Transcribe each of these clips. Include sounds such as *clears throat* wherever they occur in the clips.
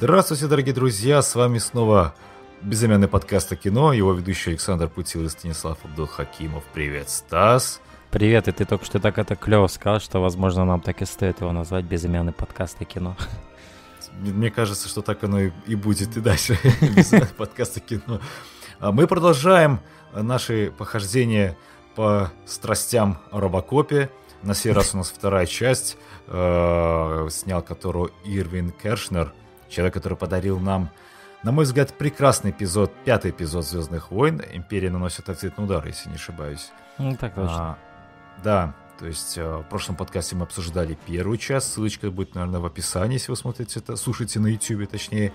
Здравствуйте, дорогие друзья, с вами снова безымянный подкаст о кино, его ведущий Александр Путил и Станислав Абдулхакимов. Привет, Стас. Привет, и ты только что так это клево сказал, что, возможно, нам так и стоит его назвать безымянный подкаст о кино. Мне кажется, что так оно и будет и дальше, *laughs* безымянный подкаст о кино. А мы продолжаем наши похождения по страстям о Робокопе. На сей раз у нас вторая часть, э, снял которую Ирвин Кершнер, человек, который подарил нам, на мой взгляд, прекрасный эпизод, пятый эпизод Звездных войн. Империя наносит ответный удар, если не ошибаюсь. Ну, так точно. А, да, то есть э, в прошлом подкасте мы обсуждали первую часть, ссылочка будет, наверное, в описании, если вы смотрите это, слушаете на YouTube, точнее.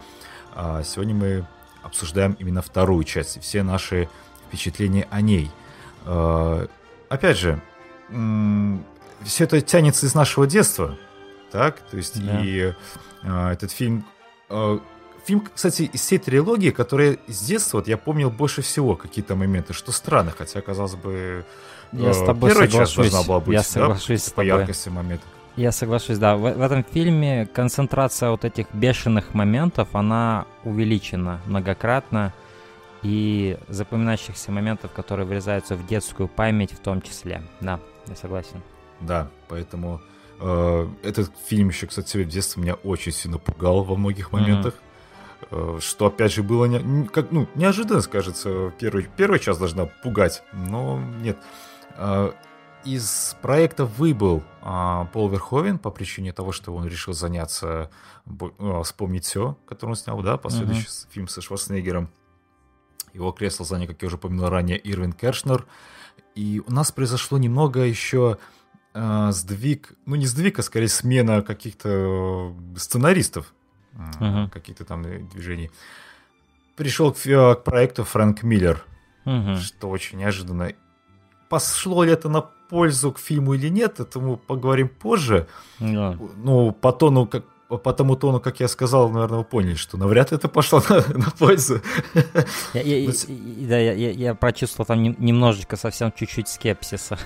А сегодня мы обсуждаем именно вторую часть, все наши впечатления о ней. А, опять же, все это тянется из нашего детства, так? То есть да. и э, этот фильм... Э, фильм, кстати, из всей трилогии, которая с детства, вот я помнил больше всего какие-то моменты, что странно, хотя, казалось бы, я э, с тобой первая соглашусь. часть должна была быть, я соглашусь да, по яркости моментов. Я соглашусь, да. В, в этом фильме концентрация вот этих бешеных моментов, она увеличена многократно и запоминающихся моментов, которые врезаются в детскую память в том числе. Да, я согласен. Да, поэтому этот фильм еще, кстати, в детстве меня очень сильно пугал во многих моментах. Mm-hmm. Э, что, опять же, было не, как, ну, неожиданно, скажется. Первый, первая часть должна пугать, но нет. Э, из проекта выбыл э, Пол Верховен по причине того, что он решил заняться, э, вспомнить все, который он снял, да, последующий mm-hmm. фильм со Шварценеггером. Его кресло занял, как я уже упомянул ранее, Ирвин Кершнер. И у нас произошло немного еще э, сдвиг, ну не сдвиг, а скорее смена каких-то сценаристов, uh-huh. каких-то там движений. Пришел к, к проекту Фрэнк Миллер, uh-huh. что очень неожиданно. Пошло ли это на пользу к фильму или нет, это мы поговорим позже. Yeah. Ну, по тону, как по тому тону, как я сказал, наверное, вы поняли, что навряд ли это пошло на, на пользу. Я, я, Но... Да, я, я, прочувствовал там немножечко, совсем чуть-чуть скепсиса.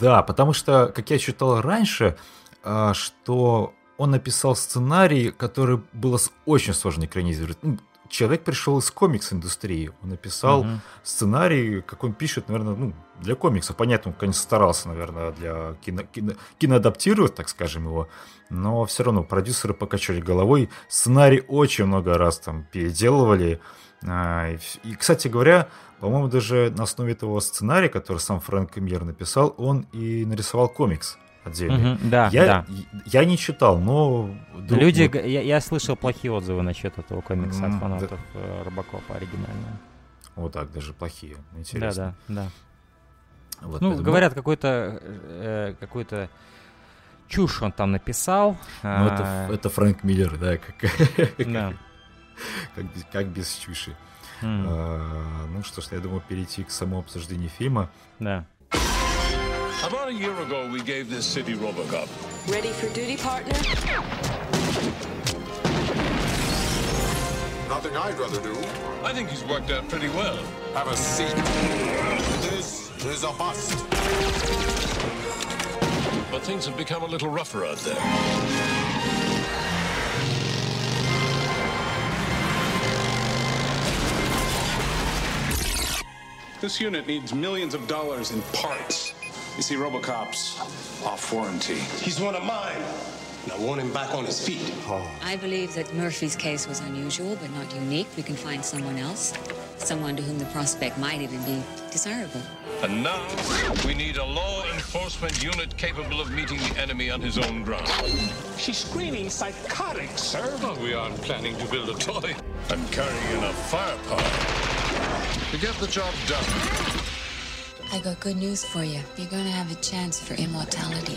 Да, потому что, как я читал раньше, а, что он написал сценарий, который было очень сложно экранизировать. Человек пришел из комикс-индустрии. Он написал угу. сценарий, как он пишет, наверное, ну, для комикса. Понятно, он, конечно, старался, наверное, для кино, кино, киноадаптировать, так скажем, его. Но все равно продюсеры покачали головой. Сценарий очень много раз там переделывали. А, и, кстати говоря, по-моему, даже на основе этого сценария, который сам Фрэнк Мьер написал, он и нарисовал комикс отдельный. Угу, да, я, да. Я не читал, но... Люди, я, я слышал плохие отзывы насчет этого комикса от фанатов да. Э, Робокопа оригинального. Вот так, даже плохие. Интересно. Да, да, да. Вот, ну, поэтому... говорят, какой-то э, какой-то чушь он там написал. Ну, это, а, это Фрэнк Миллер, да, *laughs* как, да. как, без, как без чуши. Mm. А, ну что ж, я думаю, перейти к самому обсуждению фильма. Да. About a year ago, we gave this city Robocop. Ready for duty, partner? Nothing I'd rather do. I think he's worked out pretty well. Have a seat. This is a bust. But things have become a little rougher out there. This unit needs millions of dollars in parts. You see, Robocop's off warranty. He's one of mine. And I want him back on his feet. Oh. I believe that Murphy's case was unusual, but not unique. We can find someone else. Someone to whom the prospect might even be desirable. And now, we need a law enforcement unit capable of meeting the enemy on his own ground. She's screaming psychotic, sir. Well, we aren't planning to build a toy. And carrying enough firepower to get the job done. I got good news for you. You're gonna have a chance for immortality.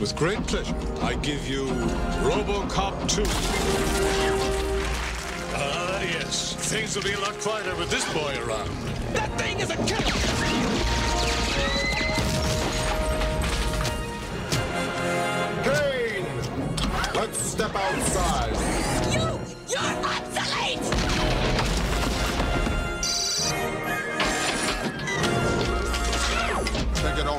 With great pleasure, I give you RoboCop 2. Ah, yes. Things will be a lot quieter with this boy around. That thing is a killer! Kane! Let's step outside. You! You're obsolete!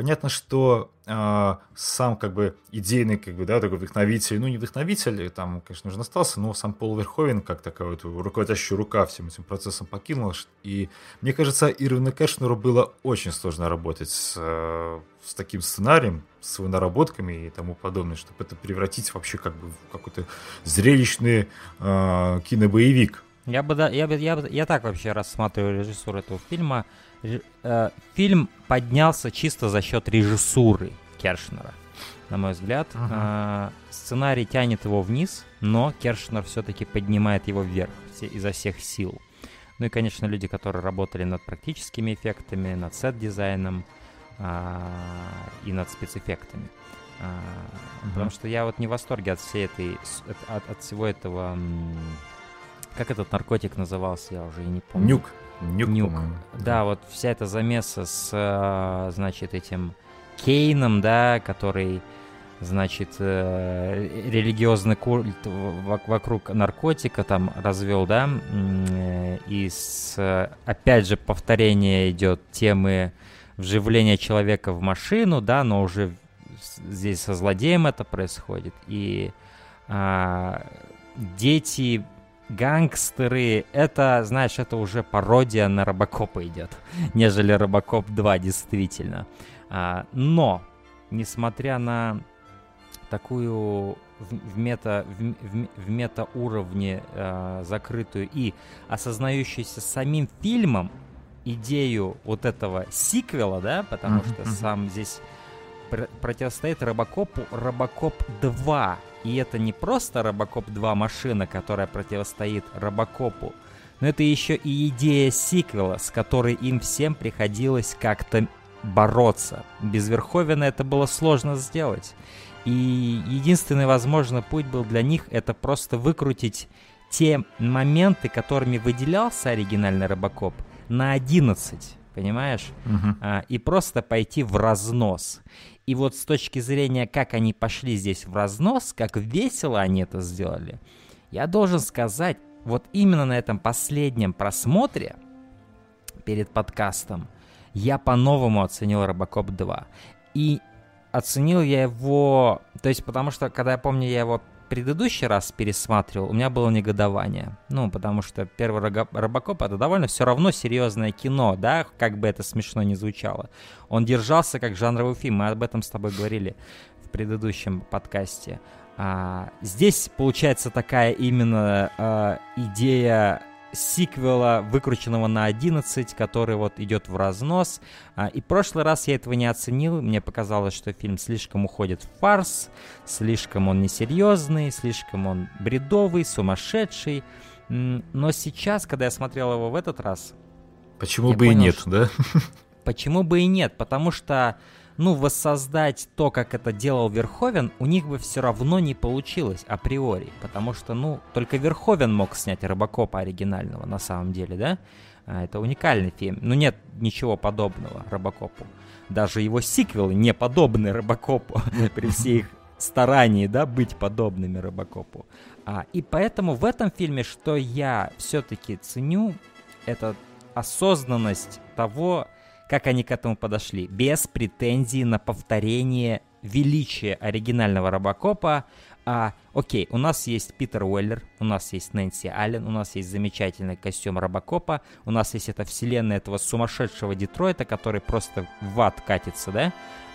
Понятно, что э, сам как бы идейный, как бы, да, такой вдохновитель, ну не вдохновитель, там, конечно, уже остался, но сам Пол Верховен как такая вот руководящая рука всем этим процессом покинул. И мне кажется, Ирвину Кэшнеру было очень сложно работать с, э, с таким сценарием, с его наработками и тому подобное, чтобы это превратить вообще как бы в какой-то зрелищный э, кинобоевик. Я бы, да, я, бы, я, бы, я так вообще рассматриваю режиссуру этого фильма. Э, фильм поднялся чисто за счет режиссуры Кершнера, на мой взгляд. Uh-huh. Сценарий тянет его вниз, но Кершнер все-таки поднимает его вверх все, изо всех сил. Ну и, конечно, люди, которые работали над практическими эффектами, над сет-дизайном а, и над спецэффектами. А, uh-huh. Потому что я вот не в восторге от всей этой, от, от всего этого, как этот наркотик назывался, я уже и не помню. Нюк. Нюк, Нюк. Да, вот вся эта замеса с, э, значит, этим Кейном, да, который, значит, э, религиозный культ вокруг наркотика там развел, да, э, и с, опять же, повторение идет темы вживления человека в машину, да, но уже здесь со злодеем это происходит, и а, дети гангстеры, это, знаешь, это уже пародия на Робокопа идет, *laughs* нежели Робокоп 2, действительно. А, но, несмотря на такую в, в мета в, в, в мета уровне э, закрытую и осознающуюся самим фильмом идею вот этого сиквела, да, потому mm-hmm. что сам здесь пр- противостоит Робокопу Робокоп 2, и это не просто Робокоп 2 машина, которая противостоит Робокопу, но это еще и идея сиквела, с которой им всем приходилось как-то бороться. Без Верховена это было сложно сделать. И единственный возможный путь был для них это просто выкрутить те моменты, которыми выделялся оригинальный Робокоп, на 11, понимаешь? Угу. А, и просто пойти в разнос. И вот с точки зрения, как они пошли здесь в разнос, как весело они это сделали, я должен сказать, вот именно на этом последнем просмотре перед подкастом я по-новому оценил Робокоп 2. И оценил я его, то есть потому что, когда я помню, я его предыдущий раз пересматривал, у меня было негодование. Ну, потому что первый Робокоп это довольно все равно серьезное кино, да, как бы это смешно не звучало. Он держался как жанровый фильм, мы об этом с тобой говорили в предыдущем подкасте. А, здесь получается такая именно а, идея сиквела, выкрученного на 11, который вот идет в разнос. А, и прошлый раз я этого не оценил. Мне показалось, что фильм слишком уходит в фарс, слишком он несерьезный, слишком он бредовый, сумасшедший. Но сейчас, когда я смотрел его в этот раз... Почему бы понял, и нет, что... да? *laughs* Почему бы и нет? Потому что ну, воссоздать то, как это делал Верховен, у них бы все равно не получилось априори, потому что, ну, только Верховен мог снять Робокопа оригинального на самом деле, да? А, это уникальный фильм. Ну, нет ничего подобного Робокопу. Даже его сиквелы не подобны Робокопу *laughs* при всей их старании, да, быть подобными Робокопу. А, и поэтому в этом фильме, что я все-таки ценю, это осознанность того, как они к этому подошли, без претензий на повторение величия оригинального Робокопа. А, окей, у нас есть Питер Уэллер, у нас есть Нэнси Аллен, у нас есть замечательный костюм Робокопа, у нас есть эта вселенная этого сумасшедшего Детройта, который просто в ад катится, да?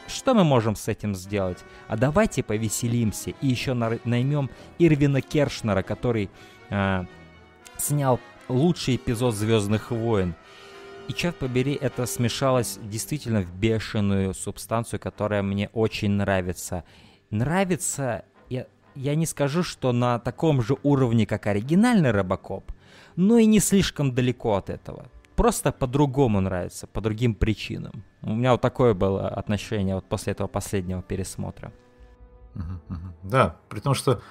Что мы можем с этим сделать? А давайте повеселимся и еще наймем Ирвина Кершнера, который э, снял лучший эпизод Звездных войн. И, черт побери, это смешалось действительно в бешеную субстанцию, которая мне очень нравится. Нравится, я, я не скажу, что на таком же уровне, как оригинальный Робокоп, но и не слишком далеко от этого. Просто по-другому нравится, по другим причинам. У меня вот такое было отношение вот после этого последнего пересмотра. Да, при том, что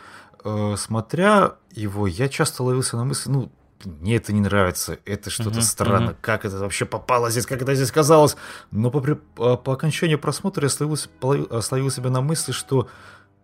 э, смотря его, я часто ловился на мысли, ну, мне это не нравится, это что-то uh-huh, странно, uh-huh. как это вообще попало здесь, как это здесь казалось. Но по, по, по окончанию просмотра я словил, словил себя на мысли, что,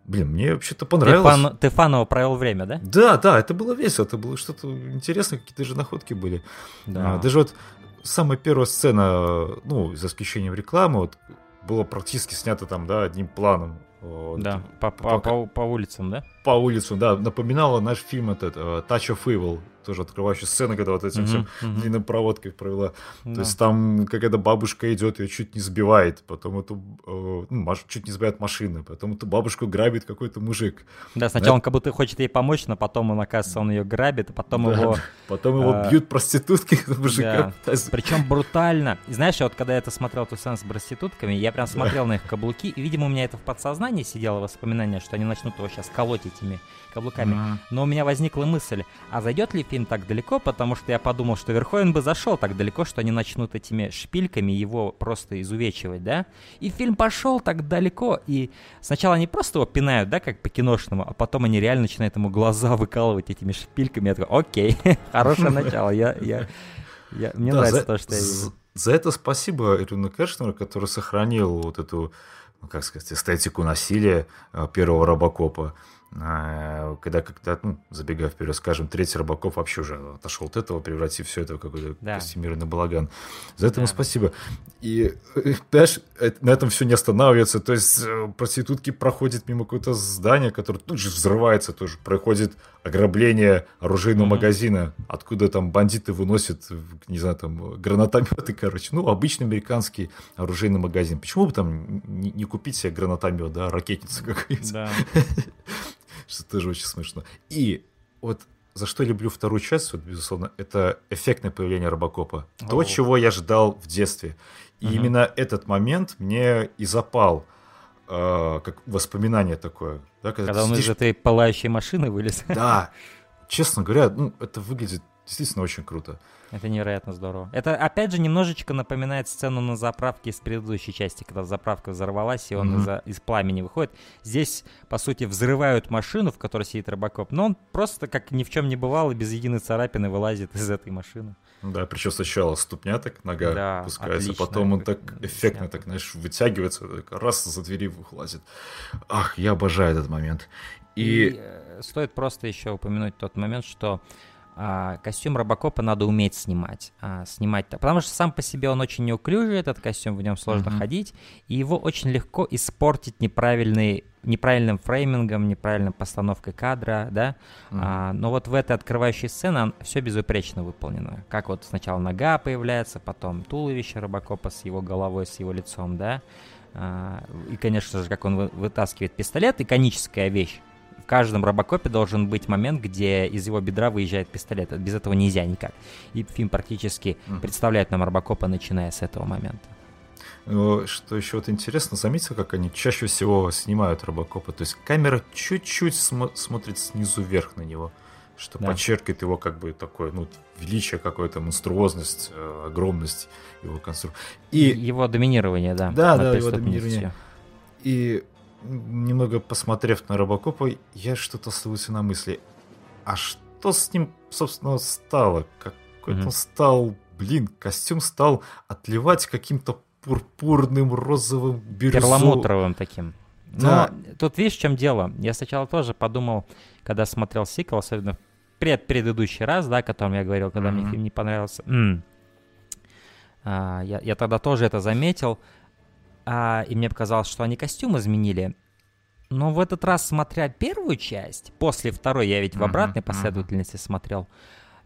блин, мне вообще-то понравилось. Ты, фан, ты фаново провел время, да? Да, да, это было весело, это было что-то интересное, какие-то же находки были. Да. А, даже вот самая первая сцена, ну, за исключением рекламы, вот, была практически снята там, да, одним планом. Вот. Да, по, по, по, по улицам, да? По улицам, да. Напоминала наш фильм этот uh, Touch of Evil, тоже открывающая сцена, когда вот этим всем uh-huh. длинной проводкой провела. Да. То есть там какая-то бабушка идет, ее чуть не сбивает, потом эту, э, ну, чуть не сбивает машина, потом эту бабушку грабит какой-то мужик. Да, сначала да? он как будто хочет ей помочь, но потом он, оказывается, он ее грабит, а потом да, его... Потом его э, бьют проститутки, *laughs* мужика. Да. Причем брутально. И знаешь, вот когда я это смотрел, эту сцену с проститутками, я прям смотрел на их каблуки, и, видимо, у меня это в подсознании сидело воспоминание, что они начнут его сейчас колоть этими каблуками. Mm-hmm. Но у меня возникла мысль, а зайдет ли фильм так далеко, потому что я подумал, что Верховен бы зашел так далеко, что они начнут этими шпильками его просто изувечивать, да? И фильм пошел так далеко, и сначала они просто его пинают, да, как по-киношному, а потом они реально начинают ему глаза *laughs* выкалывать этими шпильками. Я такой, окей, *laughs* хорошее начало, я, я, я, мне нравится то, что я вижу. За это спасибо Ирину Кершнеру, который сохранил вот эту, ну, как сказать, эстетику насилия э, первого Робокопа. А, когда, когда ну, забегая вперед, скажем, третий Рыбаков вообще уже отошел от этого, превратив все это в какой-то да. костюмированный балаган. За это да. ему спасибо. И, э, понимаешь, на этом все не останавливается. То есть э, проститутки проходят мимо какого-то здания, которое тут же взрывается, тоже проходит ограбление оружейного mm-hmm. магазина, откуда там бандиты выносят, не знаю, там гранатометы, короче. Ну, обычный американский оружейный магазин. Почему бы там не, не купить себе гранатомет, да, ракетница какая-то? Да. *laughs* что тоже очень смешно. И вот за что люблю вторую часть, вот, безусловно, это эффектное появление Робокопа. О. То, чего я ждал в детстве. И угу. именно этот момент мне и запал э, как воспоминание такое. Да, когда когда он сидишь... из этой пылающей машины вылез. Да, честно говоря, ну, это выглядит действительно очень круто. Это невероятно здорово. Это, опять же, немножечко напоминает сцену на заправке из предыдущей части, когда заправка взорвалась, и он mm-hmm. из, из пламени выходит. Здесь, по сути, взрывают машину, в которой сидит Робокоп, но он просто, как ни в чем не бывало, без единой царапины вылазит из этой машины. Да, причем сначала ступня так, нога да, опускается, отлично. потом он так эффектно, так, знаешь, вытягивается, так, раз за двери вылазит. Ах, я обожаю этот момент. И... и э, стоит просто еще упомянуть тот момент, что а, костюм Робокопа надо уметь снимать. А, снимать потому что сам по себе он очень неуклюжий, этот костюм, в нем сложно mm-hmm. ходить, и его очень легко испортить неправильный неправильным фреймингом, неправильной постановкой кадра, да. Mm-hmm. А, но вот в этой открывающей сцене все безупречно выполнено. Как вот сначала нога появляется, потом туловище Робокопа с его головой, с его лицом, да. А, и, конечно же, как он вытаскивает пистолет, иконическая вещь каждом робокопе должен быть момент, где из его бедра выезжает пистолет. Без этого нельзя никак. И фильм практически mm. представляет нам робокопа, начиная с этого момента. Ну, что еще вот интересно, заметил, как они чаще всего снимают робокопа. То есть камера чуть-чуть см- смотрит снизу вверх на него, что да. подчеркивает его как бы такое, ну, величие какое-то, монструозность, э, огромность его конструкции. И его доминирование, да. Да, да, его доминирование. И немного посмотрев на Робокопа, я что-то слился на мысли. А что с ним, собственно, стало? Какой-то mm-hmm. стал, блин, костюм стал отливать каким-то пурпурным, розовым, бирюзовым. Перламутровым таким. Да. Но тут видишь, в чем дело? Я сначала тоже подумал, когда смотрел сиквел, особенно пред предыдущий раз, да, о котором я говорил, когда mm-hmm. мне фильм не понравился. М-м. А, я, я тогда тоже это заметил а, и мне показалось, что они костюм изменили. Но в этот раз, смотря первую часть, после второй, я ведь в обратной uh-huh, последовательности uh-huh. смотрел,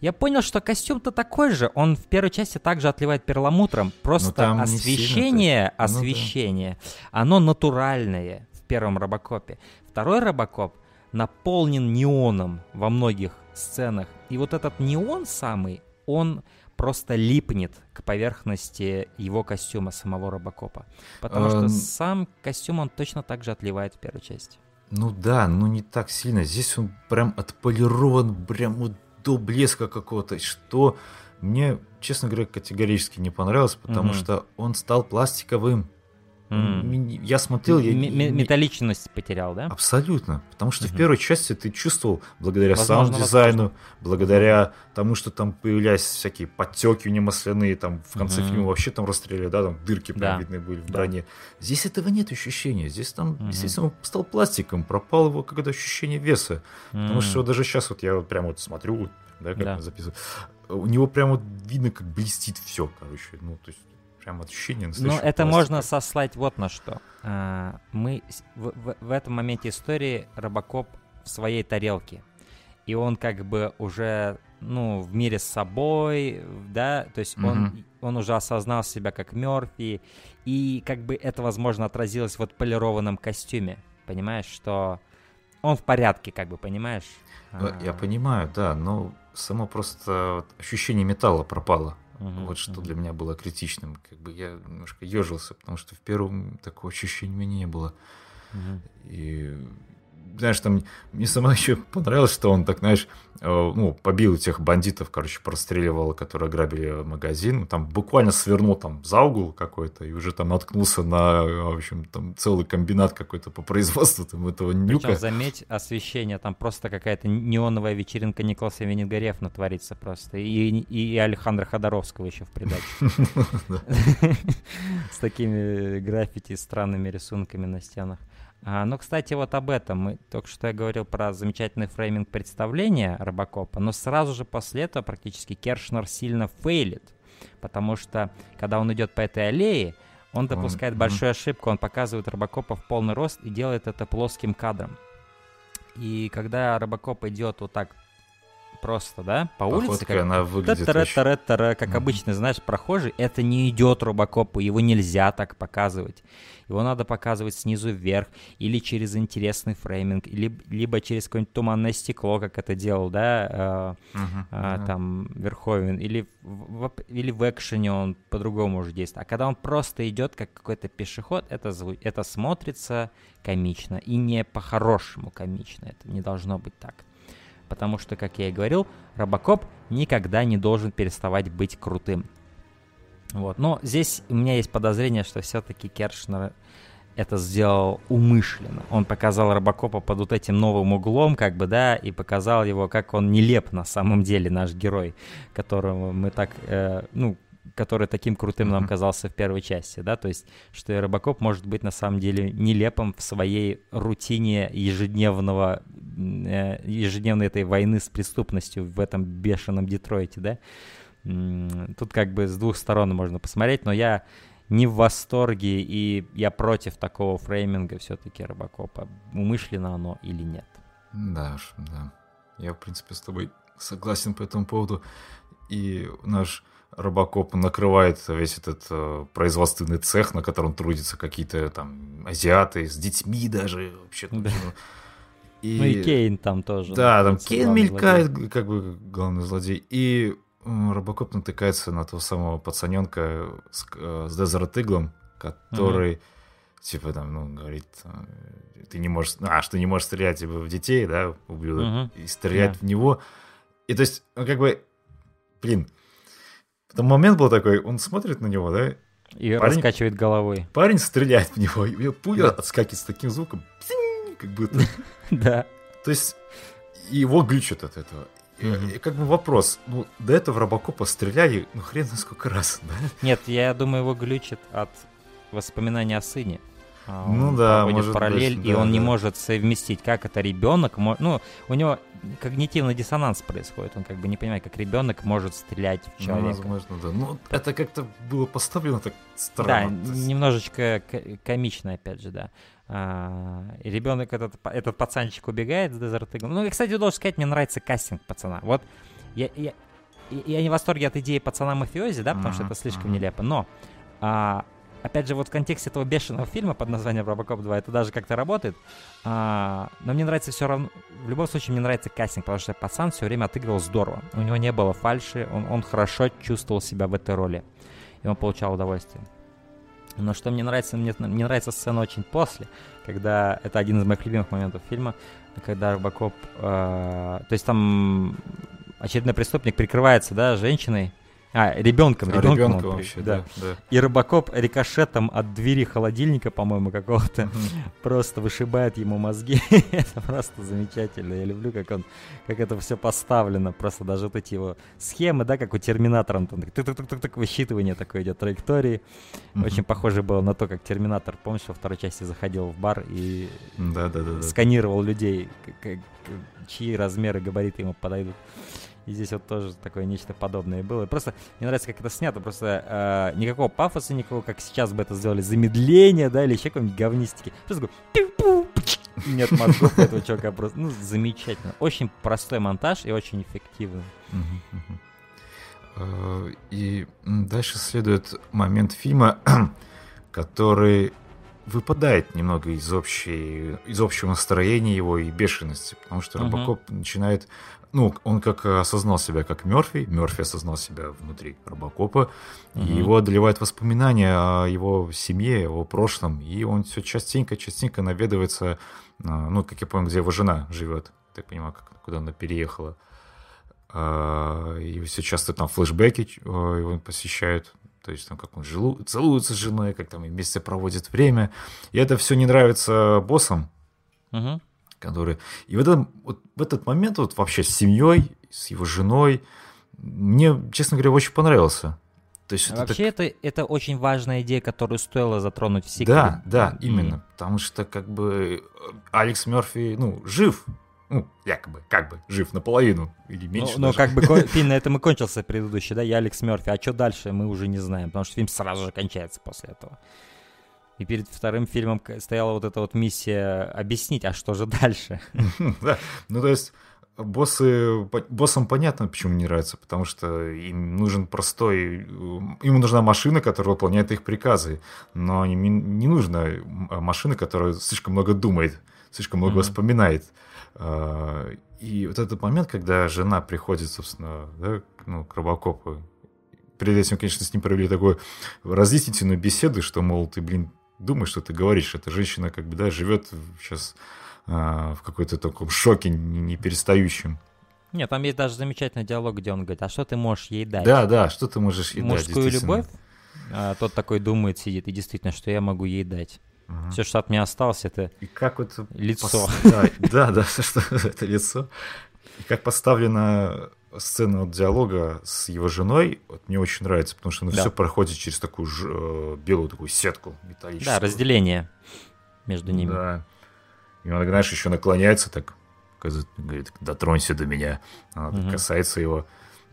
я понял, что костюм-то такой же. Он в первой части также отливает перламутром. Просто освещение, освещение, ну, да. оно натуральное в первом Робокопе. Второй Робокоп наполнен неоном во многих сценах. И вот этот неон самый, он просто липнет к поверхности его костюма, самого Робокопа. Потому что сам костюм, он точно так же отливает в первой части. Ну да, но не так сильно. Здесь он прям отполирован прям вот до блеска какого-то, что мне, честно говоря, категорически не понравилось, потому угу. что он стал пластиковым. Mm. Я смотрел... Я, металличность потерял, да? Абсолютно. Потому что mm-hmm. в первой части ты чувствовал, благодаря саунд-дизайну, благодаря тому, что там появлялись всякие подтеки немасляные, там в конце mm-hmm. фильма вообще там расстреляли, да, там дырки прям да. видны были в броне. Да. Здесь этого нет ощущения. Здесь там, mm-hmm. естественно, он стал пластиком, пропал его какое-то ощущение веса. Mm-hmm. Потому что даже сейчас вот я вот прямо вот смотрю, да, как да. записываю. у него прямо видно, как блестит все, короче. Ну, то есть, прям ощущение Ну, это можно сослать вот на что. А, мы в, в, в этом моменте истории Робокоп в своей тарелке. И он как бы уже, ну, в мире с собой, да, то есть mm-hmm. он, он уже осознал себя как Мерфи, и как бы это, возможно, отразилось в отполированном костюме, понимаешь, что он в порядке, как бы, понимаешь? Я а... понимаю, да, но само просто ощущение металла пропало. Угу, вот что угу. для меня было критичным. Как бы я немножко ежился, потому что в первом такого ощущения у меня не было. Угу. И знаешь, там мне сама *laughs* еще понравилось, что он так, знаешь, э, ну, побил этих бандитов, короче, простреливал, которые грабили магазин, там буквально свернул там за угол какой-то и уже там наткнулся на, в общем, там целый комбинат какой-то по производству там этого нюка. Причем, заметь, освещение, там просто какая-то неоновая вечеринка Николаса Венедгаревна творится просто, и, и Александра Ходоровского еще в придачу. *laughs* *laughs* С такими граффити, странными рисунками на стенах. А, ну, кстати, вот об этом. Мы только что я говорил про замечательный фрейминг представления Робокопа, но сразу же после этого практически Кершнер сильно фейлит, потому что, когда он идет по этой аллее, он допускает он, большую ошибку, он показывает Робокопа в полный рост и делает это плоским кадром. И когда Робокоп идет вот так просто, да, по Походка улице. Как... она выглядит очень... Как mm-hmm. обычно, знаешь, прохожий, это не идет робокопу, его нельзя так показывать. Его надо показывать снизу вверх, или через интересный фрейминг, или, либо через какое-нибудь туманное стекло, как это делал, да, э, uh-huh, э, uh-huh. там, Верховен, или в, или в экшене он по-другому уже действует. А когда он просто идет как какой-то пешеход, это, зву- это смотрится комично, и не по-хорошему комично, это не должно быть так потому что, как я и говорил, Робокоп никогда не должен переставать быть крутым. Вот. Но здесь у меня есть подозрение, что все-таки Кершнер это сделал умышленно. Он показал Робокопа под вот этим новым углом, как бы, да, и показал его, как он нелеп на самом деле, наш герой, которого мы так, э, ну, который таким крутым нам казался в первой части, да, то есть, что и Робокоп может быть на самом деле нелепым в своей рутине ежедневного, э, ежедневной этой войны с преступностью в этом бешеном Детройте, да. Тут как бы с двух сторон можно посмотреть, но я не в восторге, и я против такого фрейминга все-таки Робокопа. Умышленно оно или нет. Да, да. Я, в принципе, с тобой согласен по этому поводу. И наш Робокоп накрывает весь этот э, производственный цех, на котором трудятся какие-то там азиаты с детьми даже вообще. Да. И... Ну и Кейн там тоже. Да, там Кейн мелькает, злодей. как бы главный злодей. И Робокоп натыкается на того самого пацаненка с, э, с Дезерт Иглом, который, угу. типа, там, ну, говорит, э, ты не можешь, а, что не можешь стрелять типа, в детей, да, ублюдок, угу. и стрелять да. в него. И то есть, он как бы, блин, там момент был такой, он смотрит на него, да? И парень, раскачивает головой. Парень стреляет в него, и пуля отскакивает с таким звуком, как будто. *laughs* Да. То есть его глючат от этого. И, как бы вопрос, ну, до этого Робокопа стреляли, ну, хрен на сколько раз, да? Нет, я думаю, его глючит от воспоминания о сыне. А, ну да, может параллель, быть, и да, он да. не может совместить, как это ребенок, ну, у него когнитивный диссонанс происходит, он как бы не понимает, как ребенок может стрелять в ну, человека. Ну, возможно, да. Ну, это как-то было поставлено так странно. Да, немножечко комично, опять же, да. А, и ребенок, этот, этот пацанчик убегает с Desert Eagle. Ну, и, кстати, должен сказать, мне нравится кастинг пацана. Вот я, я, я не в восторге от идеи пацана-мафиози, да, потому mm-hmm. что это слишком нелепо, но а, опять же, вот в контексте этого бешеного фильма под названием Робокоп 2 это даже как-то работает. А, но мне нравится все равно... В любом случае, мне нравится кастинг, потому что пацан все время отыгрывал здорово. У него не было фальши, он, он хорошо чувствовал себя в этой роли. И он получал удовольствие. Но что мне нравится, мне, мне нравится сцена очень после, когда это один из моих любимых моментов фильма, когда Робокоп, э, то есть там очередной преступник прикрывается, да, женщиной, а, ребенком, а, ребенком. ребенком вообще, да. да. И Робокоп рикошетом от двери холодильника, по-моему, какого-то, mm-hmm. просто вышибает ему мозги. *laughs* это просто замечательно. Я люблю, как он, как это все поставлено. Просто даже вот эти его схемы, да, как у Терминатора, он там так высчитывание такое идет, траектории. Mm-hmm. Очень похоже было на то, как Терминатор, помнишь, во второй части заходил в бар и да, да, да, сканировал людей, чьи размеры, габариты ему подойдут. И здесь вот тоже такое нечто подобное было. Просто мне нравится, как это снято. Просто э, никакого пафоса, никакого, как сейчас бы это сделали, замедление, да, или еще какой-нибудь говнистики. Просто такой нет мозгов этого чувака просто. Ну, замечательно. Очень простой монтаж и очень эффективный. Э, и дальше следует момент фильма, *clears throat* который выпадает немного из, общей, из общего настроения его и бешености, потому что Робокоп uh-huh. начинает, ну, он как осознал себя как Мерфи, Мерфи осознал себя внутри Робокопа, и его одолевают воспоминания о его семье, о его прошлом, и он все частенько-частенько наведывается, а, ну, как я помню, где его жена живет, так понимаю, как, куда она переехала. А, и все часто там флешбеки а, его посещают, то есть там как он жилу, целуется с женой, как там вместе проводит время. И это все не нравится боссам, угу. Которые... И в, этом, вот, в этот момент вот вообще с семьей, с его женой, мне, честно говоря, очень понравился. То есть а это вообще так... это, это очень важная идея, которую стоило затронуть всегда. Да, да, именно. И... Потому что как бы Алекс Мерфи, ну, жив, ну, якобы, как бы, жив наполовину или меньше. Ну, ну как бы *laughs* фильм на этом и кончился предыдущий, да, я Алекс Мерфи. А что дальше, мы уже не знаем, потому что фильм сразу же кончается после этого. И перед вторым фильмом стояла вот эта вот миссия объяснить, а что же дальше. *laughs* Да, ну то есть боссы, боссам понятно, почему не нравится, потому что им нужен простой, им нужна машина, которая выполняет их приказы, но им не нужна машина, которая слишком много думает, слишком много mm-hmm. вспоминает. А, и вот этот момент, когда жена приходит, собственно, да, ну, к Робокопу, перед этим, конечно, с ним провели такую разъяснительную беседу, что, мол, ты, блин, думаешь, что ты говоришь. Эта женщина, как бы, да, живет сейчас а, в какой-то таком шоке неперестающем. Нет, там есть даже замечательный диалог, где он говорит, а что ты можешь ей дать? Да, да, что ты можешь ей Мужскую дать, любовь? А, тот такой думает, сидит, и действительно, что я могу ей дать. Угу. Все, что от меня осталось, это и как вот лицо. Пос... Да, *laughs* да, да, что *laughs* это лицо. И как поставлена сцена вот диалога с его женой, вот мне очень нравится, потому что оно да. все проходит через такую ж, э, белую такую сетку металлическую. Да, разделение между ними. Да. И он, знаешь, еще наклоняется так, говорит, дотронься до меня. Она угу. касается его,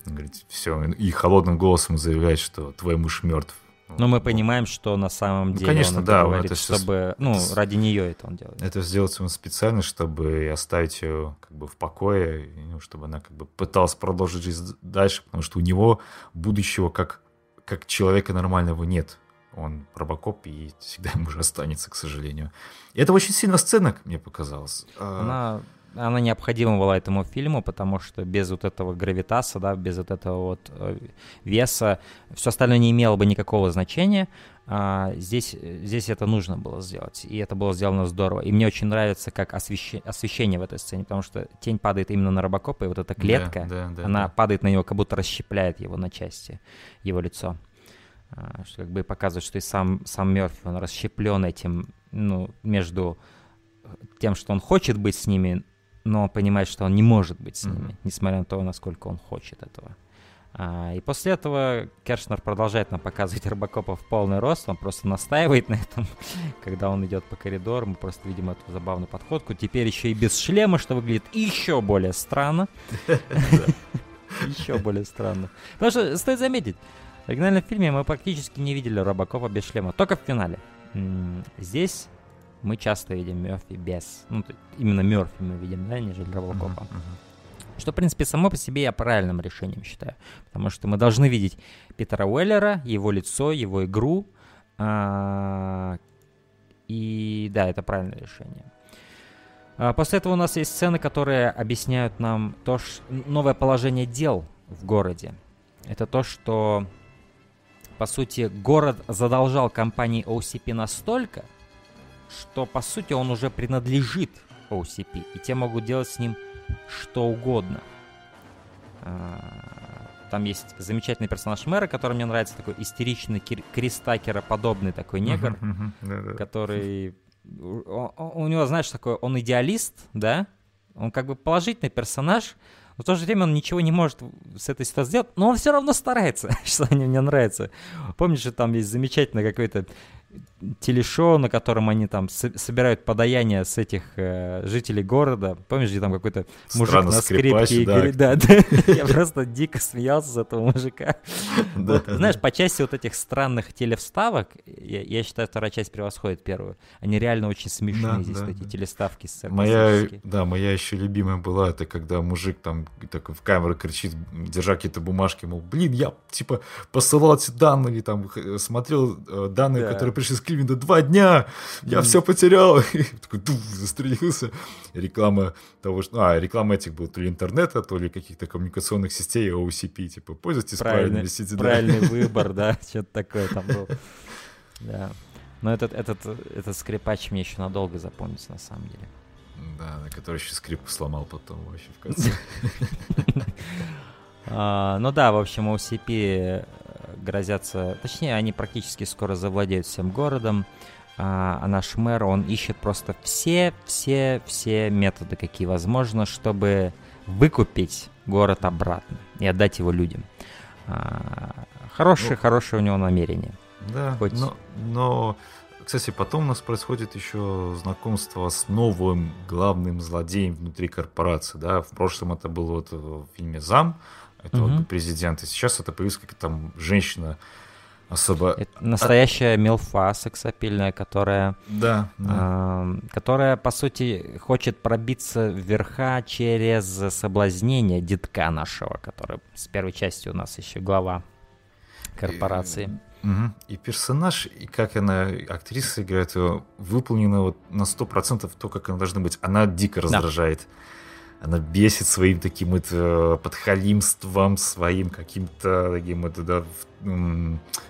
говорит, все, и холодным голосом заявляет, что твой муж мертв. Но мы понимаем, что на самом ну, деле ну, конечно, он да, говорит, это чтобы, ну, это, ради нее это он делает. Это сделать он специально, чтобы оставить ее как бы в покое, ну, чтобы она как бы пыталась продолжить жизнь дальше, потому что у него будущего как, как человека нормального нет. Он робокоп и всегда ему же останется, к сожалению. И это очень сильно сцена, как мне показалось. А, она необходима была этому фильму, потому что без вот этого гравитаса, да, без вот этого вот э, веса, все остальное не имело бы никакого значения. А здесь, здесь это нужно было сделать, и это было сделано здорово. И мне очень нравится, как освещение, освещение в этой сцене, потому что тень падает именно на Робокопа, и вот эта клетка, да, да, да, она да. падает на него, как будто расщепляет его на части, его лицо. А, что как бы показывает, что и сам, сам Мерфи, он расщеплен этим, ну, между тем, что он хочет быть с ними, но понимает, что он не может быть с ними, mm-hmm. несмотря на то, насколько он хочет этого. А, и после этого Кершнер продолжает нам показывать Робокопа в полный рост, он просто настаивает на этом, *laughs* когда он идет по коридору, мы просто видим эту забавную подходку. Теперь еще и без шлема, что выглядит еще более странно. *laughs* Еще более странно. Потому что, стоит заметить, в оригинальном фильме мы практически не видели Робокопа без шлема, только в финале. Здесь мы часто видим Мерфи без. Ну, именно Мерфи мы видим, да, нежели Робокопа. Uh-huh, uh-huh. Что, в принципе, само по себе я правильным решением считаю. Потому что мы должны видеть Питера Уэллера, его лицо, его игру. А- и да, это правильное решение. А после этого у нас есть сцены, которые объясняют нам то, что новое положение дел в городе. Это то, что, по сути, город задолжал компании OCP настолько, что по сути он уже принадлежит OCP, и те могут делать с ним что угодно. А, там есть замечательный персонаж мэра, который мне нравится, такой истеричный Кристакера подобный такой негр, который... У него, знаешь, такой, он идеалист, да? Он как бы положительный персонаж, но в то же время он ничего не может с этой ситуацией сделать, но он все равно старается, *laughs* что мне, мне нравится. Помнишь, что там есть замечательный какой-то телешоу, на котором они там с- собирают подаяние с этих э, жителей города. Помнишь, где там какой-то мужик Странно, на скрипке да. играет? Да, да. *laughs* Я просто дико смеялся с этого мужика. *laughs* Знаешь, по части вот этих странных телевставок, я, считаю, вторая часть превосходит первую. Они реально очень смешные здесь, эти телеставки Моя, да, моя еще любимая была, это когда мужик там такой в камеру кричит, держа какие-то бумажки, мол, блин, я типа посылал эти данные, там смотрел э, данные, Да. которые пришли с Кливленда два дня, я все потерял. *laughs* И такой, дух, застрелился. Реклама того, что... А, реклама этих была то ли интернета, то ли каких-то коммуникационных сетей OCP, типа, пользуйтесь Правильный, правильными сетями. да. правильный *laughs* выбор, да, *laughs* что-то такое там было. Да. Но этот, этот, этот скрипач мне еще надолго запомнится, на самом деле. Да, на который еще скрипку сломал потом вообще в конце. А, ну да, в общем, OCP грозятся... Точнее, они практически скоро завладеют всем городом. А, а наш мэр, он ищет просто все, все, все методы, какие возможно, чтобы выкупить город обратно и отдать его людям. А, хорошее, Ну, хорошее у него намерение. Да, Хоть- но, но, кстати, потом у нас происходит еще знакомство с новым главным злодеем внутри корпорации, да, в прошлом это было вот в фильме «Зам», этого Мгм. президента, сейчас это появилась какая-то там женщина особо... Это настоящая милфа сексапильная, которая Да, да. Ам, которая, по сути, хочет пробиться вверха через соблазнение детка нашего, который с первой части у нас еще глава корпорации. Мгм. И персонаж, и как она, актриса играет выполнена вот на 100% то, как она должна быть. Она дико раздражает. Она бесит своим таким вот э, подхалимством, своим каким-то таким вот, да,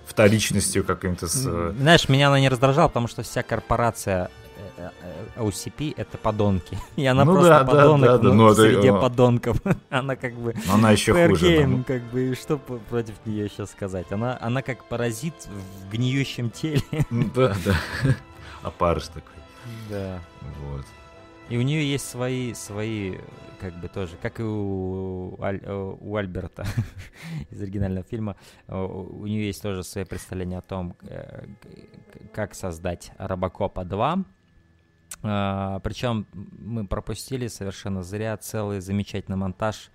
вторичностью каким-то с... э, Знаешь, меня она не раздражала, потому что вся корпорация э, э, OCP — это подонки. *laughs* И она Ну просто да, да, подонок да, да, ну, ну это, среди э, подонков. *laughs* она как бы... Но она еще хуже. game, нам. как бы, что против нее сейчас сказать? Она, она как паразит в гниющем теле. Да, да. *laughs* Опарыш такой. да. Вот. И у нее есть свои, свои, как бы тоже, как и у, Аль- э, у Альберта *laughs* из оригинального фильма, э, у нее есть тоже свои представления о том, э, как создать Робокопа 2. Причем мы пропустили совершенно зря целый замечательный монтаж,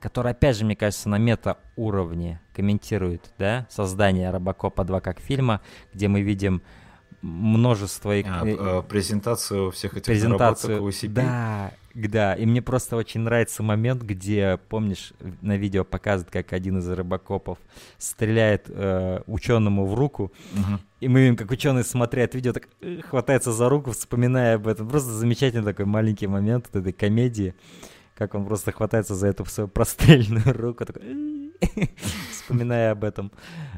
который, опять же, мне кажется, на мета-уровне комментирует да, создание Робокопа 2 как фильма, где мы видим множество... А, э, презентацию всех этих презентацию. наработок OCP. Да, да. И мне просто очень нравится момент, где, помнишь, на видео показывают, как один из рыбакопов стреляет э, ученому в руку, Мгм. и мы видим, как ученый, смотря это видео, так э, хватается за руку, вспоминая об этом. Просто замечательный такой маленький момент вот этой комедии, как он просто хватается за эту свою прострельную *laughs* руку, такой, «Э». *laughs* вспоминая об этом.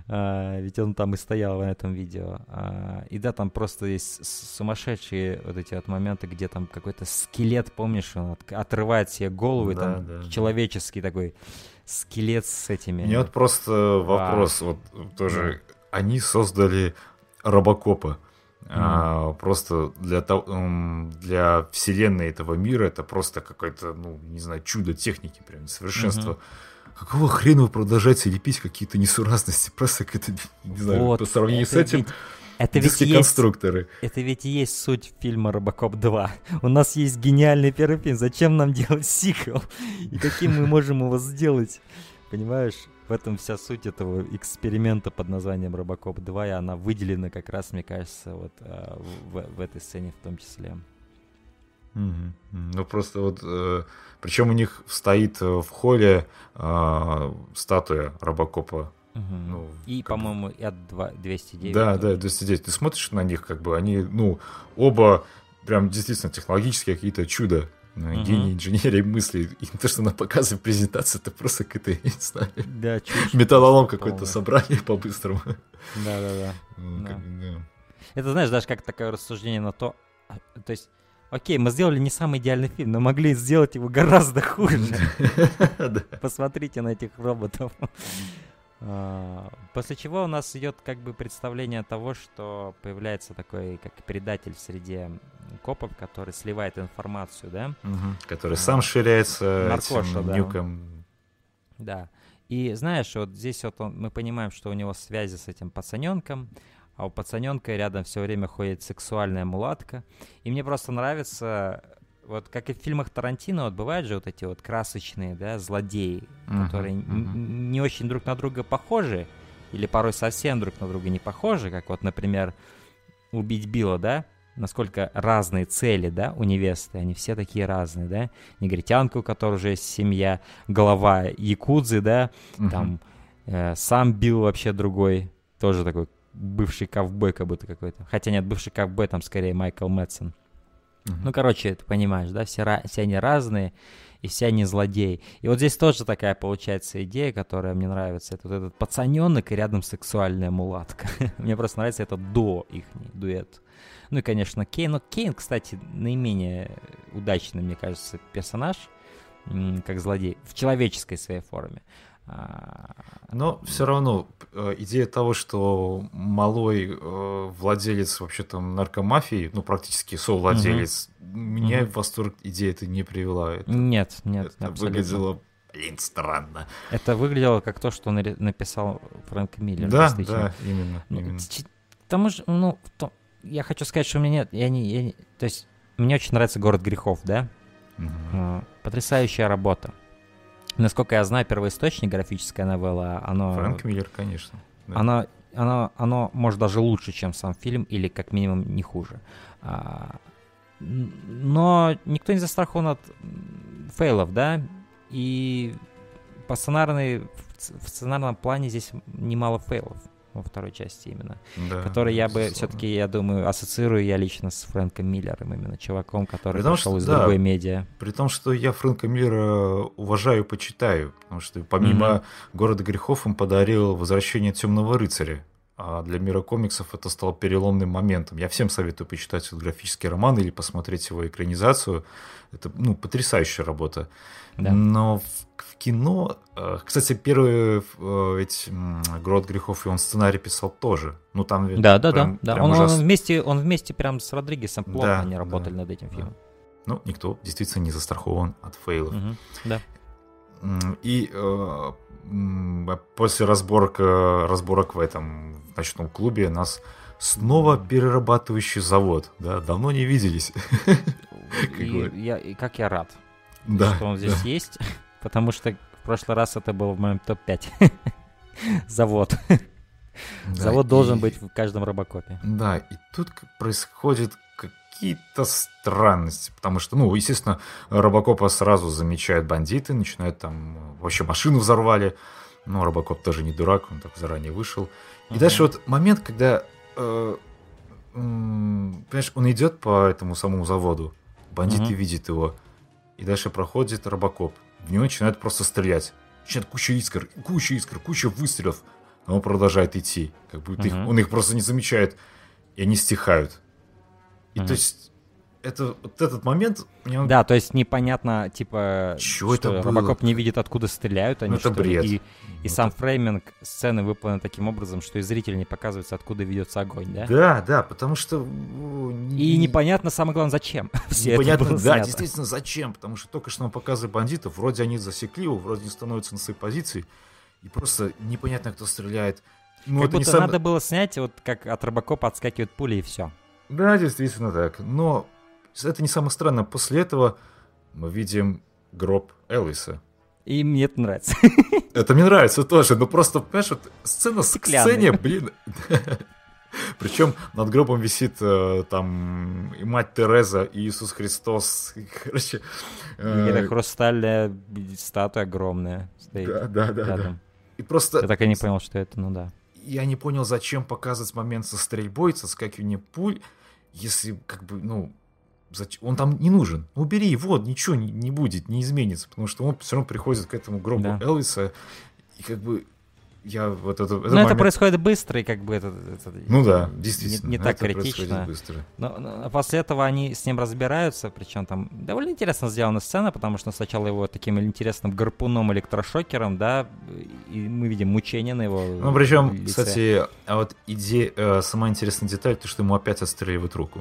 А, ведь он там и стоял в этом видео. А, и да, там просто есть сумасшедшие вот эти вот моменты, где там какой-то скелет, помнишь, он от- отрывает себе голову, и там человеческий такой скелет с этими... Вот просто вопрос, вот тоже, они создали Робокопа. А, просто для, для вселенной этого мира это просто какое-то, ну, не знаю, чудо техники, прям совершенство. Какого хрена вы продолжаете лепить какие-то несуразности? Просто какое-то, не знаю, Вот, по сравнению с это этим, ведь- Это ведь есть конструкторы. Это ведь и есть суть фильма «Робокоп 2». У нас есть гениальный первый фильм, зачем нам делать сиквел? И каким мы можем его сделать? Понимаешь? В этом вся суть этого эксперимента под названием «Робокоп 2», и она выделена как раз, мне кажется, вот а, в, в этой сцене в том числе. Ну просто вот, причем у них стоит э, в холле а, статуя Робокопа. Мгм. Ну, и, бы- по-моему, и от 2 209. Да, тоже. да, 209. Ты смотришь на них, как бы они, ну, оба прям действительно технологические какие-то чудо. э, Мгм. Гений инженерии мысли. И то, что она показывает в презентации, это просто какая-то, я не знаю, Да, чушь. металлолом какой-то собрали *laughs* по-быстрому. Ну, Да. как бы, да. Это, знаешь, даже как такое рассуждение на то, а, то есть, окей, мы сделали не самый идеальный фильм, но могли сделать его гораздо хуже. *laughs* Посмотрите на этих роботов. *laughs* А, После чего у нас идет как бы представление того, что появляется такой как предатель в среде копов, который сливает информацию, да? Который А. сам ширяется Наркоша, да. нюком. Да. И знаешь, вот здесь вот он- мы понимаем, что у него связи с этим пацаненком. А у пацаненка рядом все время ходит сексуальная мулатка. И мне просто нравится, вот как и в фильмах Тарантино, вот бывают же вот эти вот красочные, да, злодеи, Мгм, которые мгм. не очень друг на друга похожи, или порой совсем друг на друга не похожи, как вот, например, убить Билла, да, насколько разные цели, да, у невесты, они все такие разные, да, негритянка, у которой уже есть семья, голова якудзы, да, Мгм. там э, сам Билл вообще другой, тоже такой бывший ковбой как будто какой-то, хотя нет, бывший ковбой там скорее Майкл Мэтсон. Мгм. Ну, короче, ты понимаешь, да, все, все они разные, и все они злодеи. И вот здесь тоже такая получается идея, которая мне нравится. Это вот этот пацаненок и рядом сексуальная мулатка. *laughs* мне просто нравится это до их дуэт. Ну и, конечно, Кейн. Но Кейн, кстати, наименее удачный, мне кажется, персонаж, как злодей, в человеческой своей форме. А, Но все равно э, идея того, что малой э, владелец вообще там наркомафии, ну практически совладелец, меня Мгм. в восторг идея это не привела. Это, Нет, нет, это абсолютно. выглядело, блин, странно. Это выглядело как то, что написал Фрэнк Миллер. да, да, именно, Ну, именно. ч- К тому же, ну, в том- я хочу сказать, что у меня нет, я не, я не- то есть мне очень нравится «Город грехов», да? Э, Потрясающая работа. Насколько я знаю, первоисточник, графическая новелла, оно, Фрэнк Миллер, конечно. да. оно, оно, оно может даже лучше, чем сам фильм, или как минимум не хуже. А, но никто не застрахован от фейлов, да? И по сценарной, в сценарном плане здесь немало фейлов во второй части именно, Да, которые я бы все-таки, я думаю, ассоциирую я лично с Фрэнком Миллером, именно чуваком, который При том, пришел что- из да. другой медиа. При том, что я Фрэнка Миллера уважаю и почитаю, потому что помимо Мгм. «Города грехов» он подарил «Возвращение темного рыцаря», а для мира комиксов это стал переломным моментом. Я всем советую почитать этот графический роман или посмотреть его экранизацию. Это, ну, потрясающая работа. Да. Но в, в кино... э, Кстати, первый э, ведь м, «Город грехов» и он сценарий писал тоже. Ну, там Да, да, прям- да, да. прям Он, он ужас- вместе, он вместе прям с Родригесом плотно Да, они да, работали над этим да. фильмом. Ну, никто действительно не застрахован от фейлов. Мгм, Да. И э, после разборка, разборок в этом в ночном клубе нас снова перерабатывающий завод. Да, давно не виделись. *laughs* И, я, и как я рад, Да, что он здесь есть, *laughs* потому что в прошлый раз это был в моем топ-5. *laughs* Завод. да, Завод должен и- быть в каждом робокопе. Да, и тут происходят какие-то странности, потому что, ну, естественно, Робокопа сразу замечают бандиты, начинают там, вообще машину взорвали, но Робокоп тоже не дурак, он так заранее вышел. И дальше вот момент, когда, э, понимаешь, он идет по этому самому заводу, бандиты Мгм. видят его, и дальше проходит Робокоп, в него начинают просто стрелять. Начинает куча искр, куча искр, куча выстрелов, а он продолжает идти, как будто их- Мгм. он их просто не замечает, и они стихают. И то есть, это, вот этот момент, мне он- Да, то есть непонятно, типа, Чё это было? Робокоп не видит, откуда стреляют они, Ну, это что бред. И, и Ну, сам фрейминг сцены выполнен таким образом, что и зрителю не показывается, откуда ведется огонь, да? Да, да, потому что... И непонятно, самое главное, зачем *laughs* все это Непонятно, было да, снято. действительно, зачем? Потому что только что нам показывали бандитов, вроде они засекли его, вроде не становятся на своей позиции, и просто непонятно, кто стреляет. Ну, Как это не будто сам- надо было снять, вот как от Робокопа отскакивают пули и все. Да, действительно так. Но это не самое странное. После этого мы видим гроб Элвиса. И мне это нравится. *laughs* Это мне нравится тоже, но просто, понимаешь, вот сцена с Стеклянный. сцене, блин. *laughs* Причем над гробом висит э, там и мать Тереза, и Иисус Христос. и, Короче, э, Какая-то хрустальная статуя огромная стоит да, да, да, да. И просто Я так и не понял, что это, ну да. я не понял, зачем показывать момент со стрельбой, со скакиванием пуль, если как бы, ну, он там не нужен. Ну, Убери его, ничего не, не будет, не изменится, потому что он все равно приходит к этому гробу Да. Элвиса, и как бы я вот это... этот Но это момент- происходит быстро, и как бы это... это Ну да, не- действительно. Не, так это происходит критично. быстро. Но, но после этого они с ним разбираются, причем там довольно интересно сделана сцена, потому что сначала его таким интересным гарпуном электрошокером, да, и мы видим мучение на его Ну, причем, лице. кстати, а вот идея, э, сама интересная деталь, то, что ему опять отстреливают руку.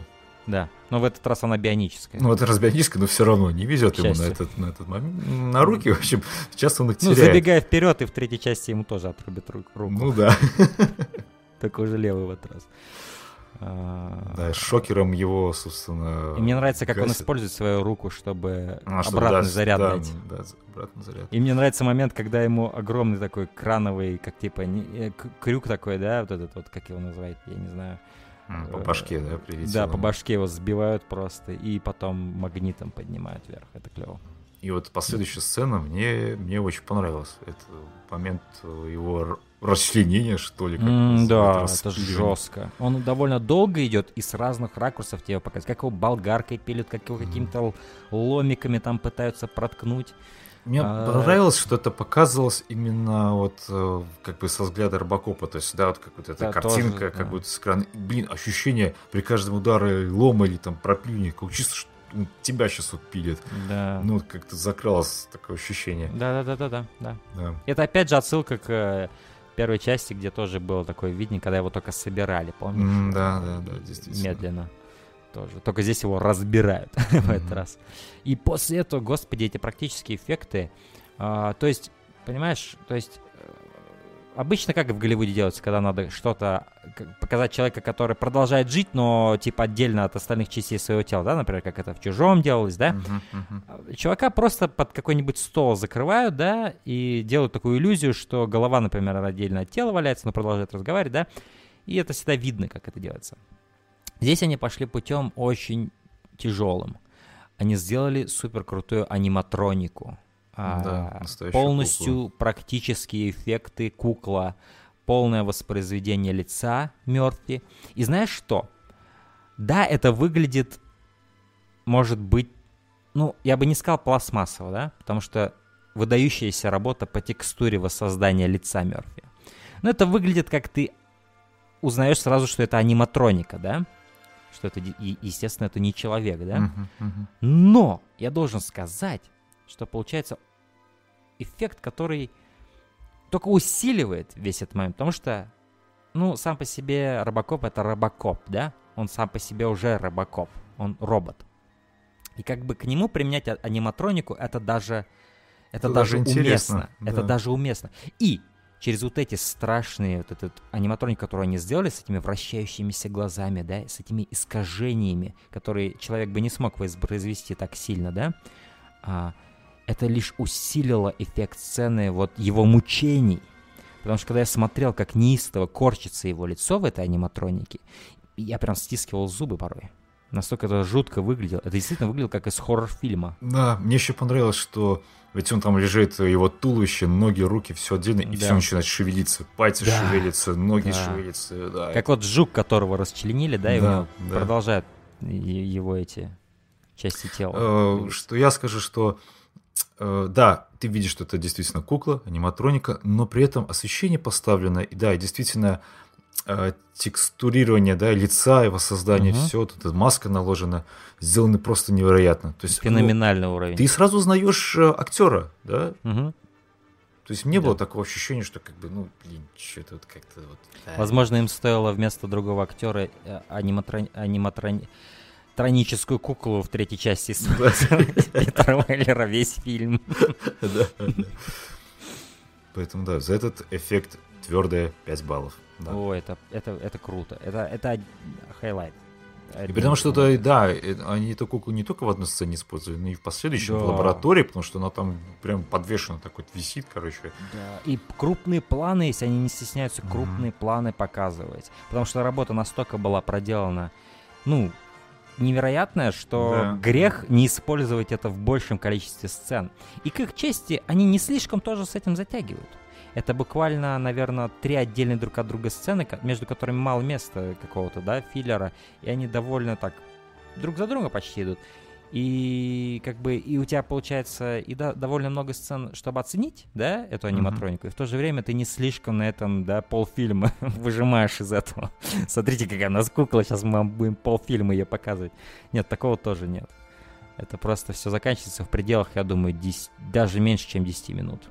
Да, но в этот раз она бионическая. Ну, это разбионическая, но все равно не везет ему на этот, на этот момент. На руки, в общем, *laughs* часто он их Ну, теряет. забегая вперед, и в третьей части ему тоже отрубят ру- руку. Ну да. *laughs* Только уже левый в этот раз. А, Да, шокером его, собственно... И мне нравится, как он гасит. использует свою руку, чтобы А, обратный да, заряд да, дать. Да, обратный заряд. И мне нравится момент, когда ему огромный такой крановый, как типа не- э, крюк такой, да, вот этот вот, как его называют, я не знаю. По Э, башке, да, прилетело. Да, по башке его сбивают просто и потом магнитом поднимают вверх. Это клево. И вот последующая сцена мне, мне очень понравилась. Это момент его расчленения, что ли. как называют, да, это жестко. Он довольно долго идет и с разных ракурсов тебе показывает. Как его болгаркой пилят, как его какими-то л- ломиками там пытаются проткнуть. Мне А, понравилось, что это показывалось именно вот э, как бы со взгляда Робокопа. То есть, да, вот как вот эта Да, картинка, тоже, как да. будто с экрана. Блин, ощущение при каждом ударе лома или там проплюни, как чисто что ну, тебя сейчас вот пилят. Да. Ну, как-то закралось такое ощущение. Да, да, да, да, да, да. Да. Это опять же отсылка к э, первой части, где тоже было такое видение, когда его только собирали, помнишь? М, да, да, да, действительно. Медленно. Тоже. Только здесь его разбирают *laughs* в этот раз. И после этого, господи, эти практические эффекты. а, то есть, понимаешь, то есть э, обычно как в Голливуде делается, когда надо что-то показать человека, который продолжает жить, но типа отдельно от остальных частей своего тела, да, например, как это в чужом делалось, да, мгм. а, Чувака просто под какой-нибудь стол закрывают, да, и делают такую иллюзию, что голова, например, отдельно от тела валяется, но продолжает разговаривать, да, и это всегда видно, как это делается. Здесь они пошли путем очень тяжелым. Они сделали супер крутую аниматронику. А, Да, полностью практические эффекты, кукла, полное воспроизведение лица Мёрфи. И знаешь что? Да, это выглядит, может быть, ну, я бы не сказал пластмассово, да, потому что выдающаяся работа по текстуре воссоздания лица Мёрфи. Но это выглядит как ты узнаешь сразу, что это аниматроника, да? Что это, естественно, это не человек, да? Мгм, мгм. Но я должен сказать, что получается эффект, который только усиливает весь этот момент, потому что, ну, сам по себе Робокоп это Робокоп, да? Он сам по себе уже Робокоп, он робот. И как бы к нему применять а- аниматронику, это даже, это Это даже, даже уместно. Это да. даже уместно. И через вот эти страшные, вот этот аниматроник, который они сделали с этими вращающимися глазами, да, с этими искажениями, которые человек бы не смог воспроизвести так сильно, да, а, это лишь усилило эффект сцены вот его мучений. Потому что когда я смотрел, как неистово корчится его лицо в этой аниматронике, я прям стискивал зубы порой. Настолько это жутко выглядело. Это действительно выглядело как из хоррор-фильма. Да, мне еще понравилось, что ведь он там лежит, его туловище, ноги, руки, все отдельно, и Да. все начинает шевелиться. Пальцы Да. шевелятся, ноги Да. шевелятся. Да, Как вот жук, которого расчленили, да, и Да, да. продолжают его эти части тела. Э, Что я скажу, что э, да, ты видишь, что это действительно кукла, аниматроника, но при этом освещение поставлено, и да, действительно текстурирование да, лица, его создание, Мгм. все, эта маска наложена, сделаны просто невероятно. То есть, ну, Феноменальный уровень. ты сразу узнаешь э, актера, да? Мгм. То есть не было Да. такого ощущения, что как бы, ну, блин, что-то вот как-то вот... э. Возможно, им стоило вместо другого актера э, аниматрон- аниматрон- троническую куклу в третьей части. *laughs* Питера Веллера *laughs* весь фильм. *laughs* Поэтому, да, за этот эффект твердые 5 баллов. Да. О, это, это, это круто. Это, это хайлайт. И потому что, это, да, э, они эту куклу не только в одной сцене использовали, но и в последующем Да. в лаборатории, потому что она там прям подвешена, так вот висит, короче. Да, и крупные планы, если они не стесняются, крупные планы показывать. Потому что работа настолько была проделана, ну, невероятная, что Да. грех не использовать это в большем количестве сцен. И к их чести, они не слишком тоже с этим затягивают. Это буквально, наверное, три отдельные друг от друга сцены, между которыми мало места какого-то, да, филлера, и они довольно так друг за друга почти идут. И как бы и у тебя получается и да, довольно много сцен, чтобы оценить, да, эту аниматронику, и в то же время ты не слишком на этом, да, полфильма *laughs* выжимаешь из этого. *laughs* Смотрите, какая у нас кукла, сейчас мы вам будем полфильма ее показывать. Нет, такого тоже нет. Это просто все заканчивается в пределах, я думаю, 10 даже меньше, чем 10 минут.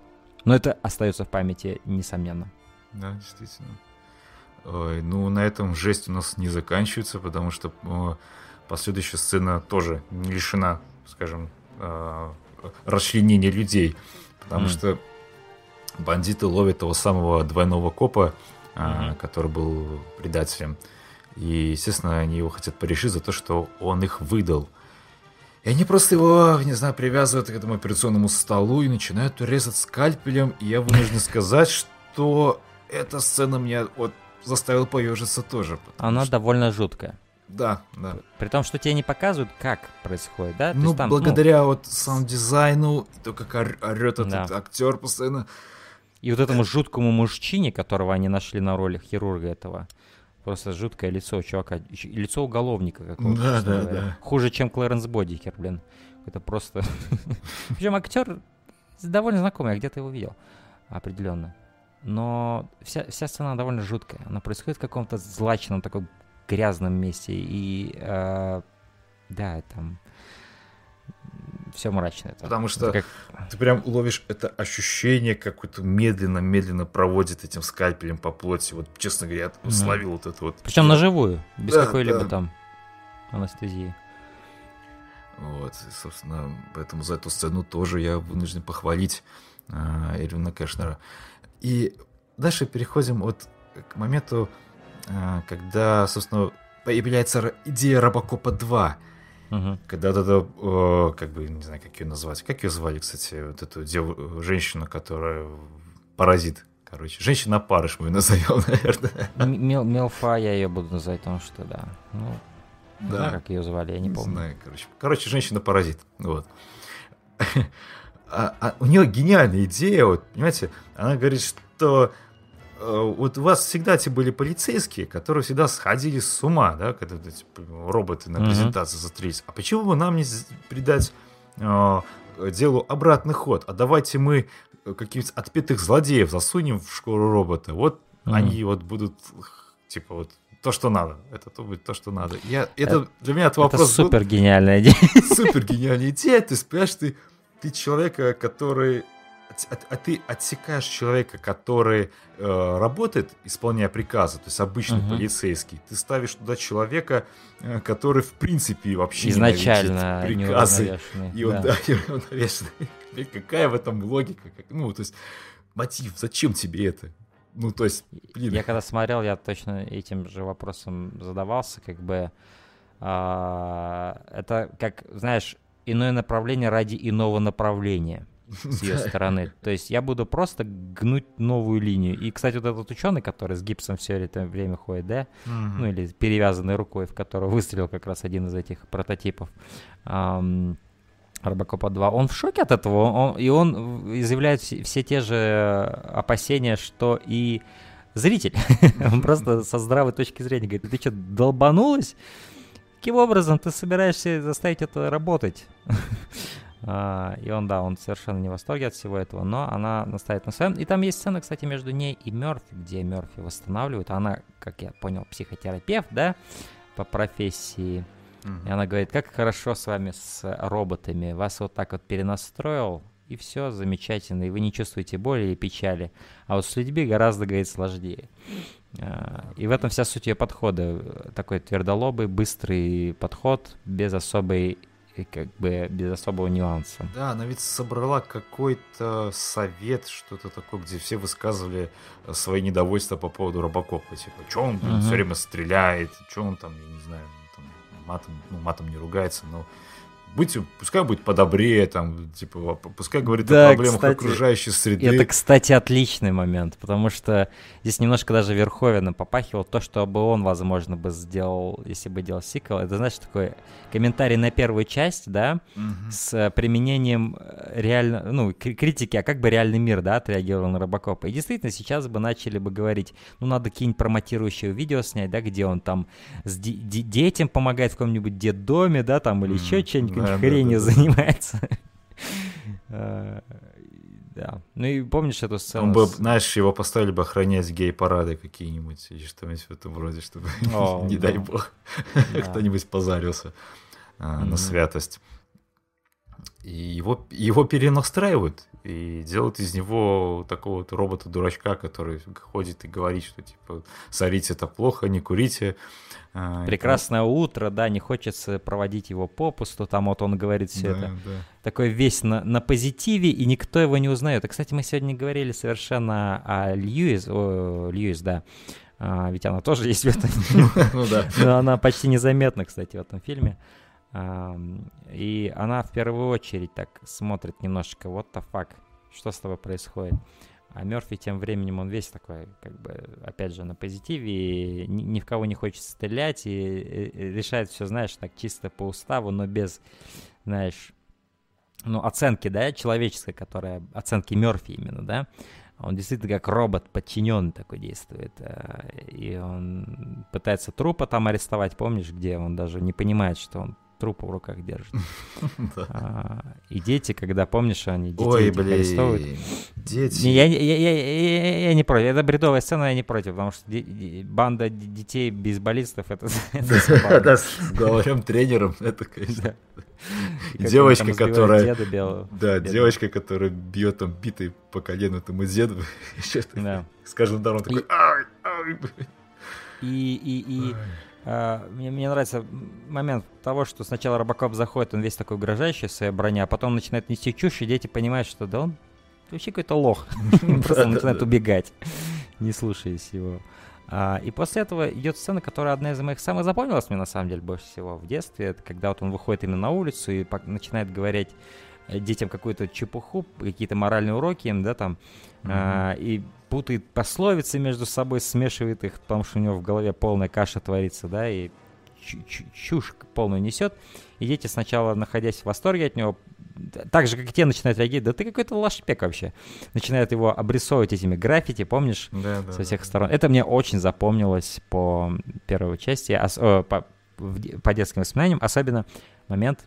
Но это остается в памяти, несомненно. Да, действительно. Ой, ну, на этом жесть у нас не заканчивается, потому что последующая сцена тоже не лишена, скажем, э, расчленения людей. Потому Мгм. что бандиты ловят того самого двойного копа, а, который был предателем. И, естественно, они его хотят порешить за то, что он их выдал. И они просто его, не знаю, привязывают к этому операционному столу и начинают резать скальпелем. И я вынужден сказать, что эта сцена меня вот заставила поежиться тоже. Она что... довольно жуткая. Да, да. При том, что тебе не показывают, как происходит, да? Ну, там, благодаря ну... вот саунд-дизайну, то, как орет этот да. актер постоянно. И вот этому жуткому мужчине, которого они нашли на роли хирурга этого, просто жуткое лицо чувака, лицо уголовника какого-то. Да, да, да. Хуже, чем Клэренс Бодикер, блин. Это просто... *laughs* Причем актер довольно знакомый, я где-то его видел. Определенно. Но вся, вся сцена довольно жуткая. Она происходит в каком-то злачном таком грязном месте. И э, да, там все мрачное. Там. Потому что как... ты прям ловишь это ощущение, какое-то медленно-медленно проводит этим скальпелем по плоти. Вот, честно говоря, я словил mm. вот это вот. Причем наживую, без да, какой-либо да. там анестезии. Вот, и, собственно, поэтому за эту сцену тоже я вынужден похвалить э, Эрвина Кэшнера. И дальше переходим вот к моменту, а, когда, собственно, появляется идея Робокопа 2. Угу. Когда вот это, как бы, не знаю, как ее назвать. Как ее звали, кстати, вот эту дев... женщину, которая паразит. Короче, женщина-парыш мы ее назовем, *laughs* наверное. Мел Мелфа я ее буду называть, потому что, да. Ну, да. знаю, как ее звали, я не, не помню. Знаю, короче. Короче, женщина-паразит. Вот. *laughs* А, а у нее гениальная идея, вот, понимаете, она говорит, что Э, вот у вас всегда эти были полицейские, которые всегда сходили с ума, да, когда эти роботы на презентации mm-hmm. затрись. А почему бы нам не придать э, делу обратный ход? А давайте мы э, каких-то отпетых злодеев засунем в школу робота. Вот mm-hmm. они вот будут, типа, вот то, что надо. Это то будет то, что надо. Я, это, это для меня это вопрос... Это супер гениальная идея. *laughs* Супер гениальная идея. Ты понимаешь, ты, ты человека, который а, а ты отсекаешь человека, который э, работает, исполняя приказы, то есть обычный угу. полицейский, ты ставишь туда человека, э, который в принципе вообще изначально приказы, и он, да. да, *laughs* Какая в этом логика? Как, ну, то есть мотив, зачем тебе это? Ну, то есть, блин. Я когда смотрел, я точно этим же вопросом задавался, как бы а, это, как, знаешь, иное направление ради иного направления с ее стороны. *laughs* То есть я буду просто гнуть новую линию. И, кстати, вот этот ученый, который с гипсом все это время ходит, да, ну или перевязанной рукой, в которую выстрелил как раз один из этих прототипов. Робокопа 2, он в шоке от этого, он, и он изъявляет все, все те же опасения, что и зритель. *laughs* он просто со здравой точки зрения говорит, ты что, долбанулась? Каким образом ты собираешься заставить это работать? *laughs* А, и он, да, он совершенно не в восторге от всего этого, но она настаивает на своем. И там есть сцена, кстати, между ней и Мерфи, где Мерфи восстанавливает. Она, как я понял, психотерапевт, да, по профессии. И она говорит, как хорошо с вами, с роботами. Вас вот так вот перенастроил, и все замечательно, и вы не чувствуете боли или печали. А вот с людьми гораздо, говорит, сложнее. А, и в этом вся суть ее подхода. Такой твердолобый, быстрый подход, без особой как бы без особого нюанса. Да, она ведь собрала какой-то совет, что-то такое, где все высказывали э, свои недовольства по поводу Робокопа. Типа, что он uh-huh. все время стреляет, что он там, я не знаю, там, матом, ну, матом не ругается, но будьте, пускай будет подобрее, там, типа, пускай говорит да, о проблемах кстати, окружающей среды. Это, кстати, отличный момент, потому что здесь немножко даже Верховина попахивал то, что бы он, возможно, бы сделал, если бы делал сиквел. Это, знаешь, такой комментарий на первую часть, да, угу. с применением э, реально, ну, критики, а как бы реальный мир, да, отреагировал на Робокопа. И действительно, сейчас бы начали бы говорить, ну, надо какие-нибудь промотирующие видео снять, да, где он там с детям помогает в каком-нибудь детдоме, да, там, или еще что-нибудь, да, хренью да, да, занимается. А, *laughs* да. Ну и помнишь эту сцену? Он бы, знаешь, его поставили бы охранять гей-парады какие-нибудь или что-нибудь в этом роде, чтобы, *laughs* не дай бог, *laughs* кто-нибудь позарился а, на святость. И его, его перенастраивают и делают из него такого вот робота-дурачка, который ходит и говорит, что типа сорить это плохо, не курите. А, Прекрасное это... утро, да, не хочется проводить его попусту, там вот он говорит все да, это. Да. Такой весь на, на позитиве, и никто его не узнает. И, кстати, мы сегодня говорили совершенно о Льюис, о, Льюис, да, а, ведь она тоже есть в этом. *laughs* Ну да. Но она почти незаметна, кстати, в этом фильме. И она в первую очередь так смотрит немножечко, what the fuck, что с тобой происходит. А Мерфи тем временем, он весь такой, как бы, опять же, на позитиве, ни, ни в кого не хочет стрелять, и, и решает все, знаешь, так чисто по уставу, но без, знаешь, ну, оценки, да, человеческой, которая, оценки Мерфи именно, да, он действительно как робот подчиненный такой действует. Э, и он пытается трупа там арестовать, помнишь, где он даже не понимает, что он трупа в руках держит. *laughs* А, и дети, когда, помнишь, они детей арестовывают. Дети. Я, не против. Это бредовая сцена, я не против, потому что банда детей бейсболистов это, *laughs* это с главарем тренером, это, конечно. Девочка, которая... Да, девочка, которая бьет там битой по колену этому деду. *laughs* С каждым ударом такой... И, и, и мне, мне нравится момент того, что сначала Робокоп заходит, он весь такой угрожающий в своей броне, а потом начинает нести чушь, и дети понимают, что да он вообще какой-то лох. *laughs* *laughs* Просто начинает убегать, *laughs* не слушаясь его. А, и после этого идет сцена, которая одна из моих самых запомнилась мне на самом деле больше всего в детстве. Это когда вот он выходит именно на улицу и начинает говорить э, детям какую-то чепуху, какие-то моральные уроки им, да, там, mm-hmm. а, и путает пословицы между собой, смешивает их, потому что у него в голове полная каша творится, да, и чушь полную несет. И дети сначала, находясь в восторге от него, так же, как и те, начинают реагировать, да ты какой-то лошпек вообще. Начинают его обрисовывать этими граффити, помнишь, да, да, со всех да, сторон. Да. Это мне очень запомнилось по первой части, ос, о, по, по детским воспоминаниям, особенно момент,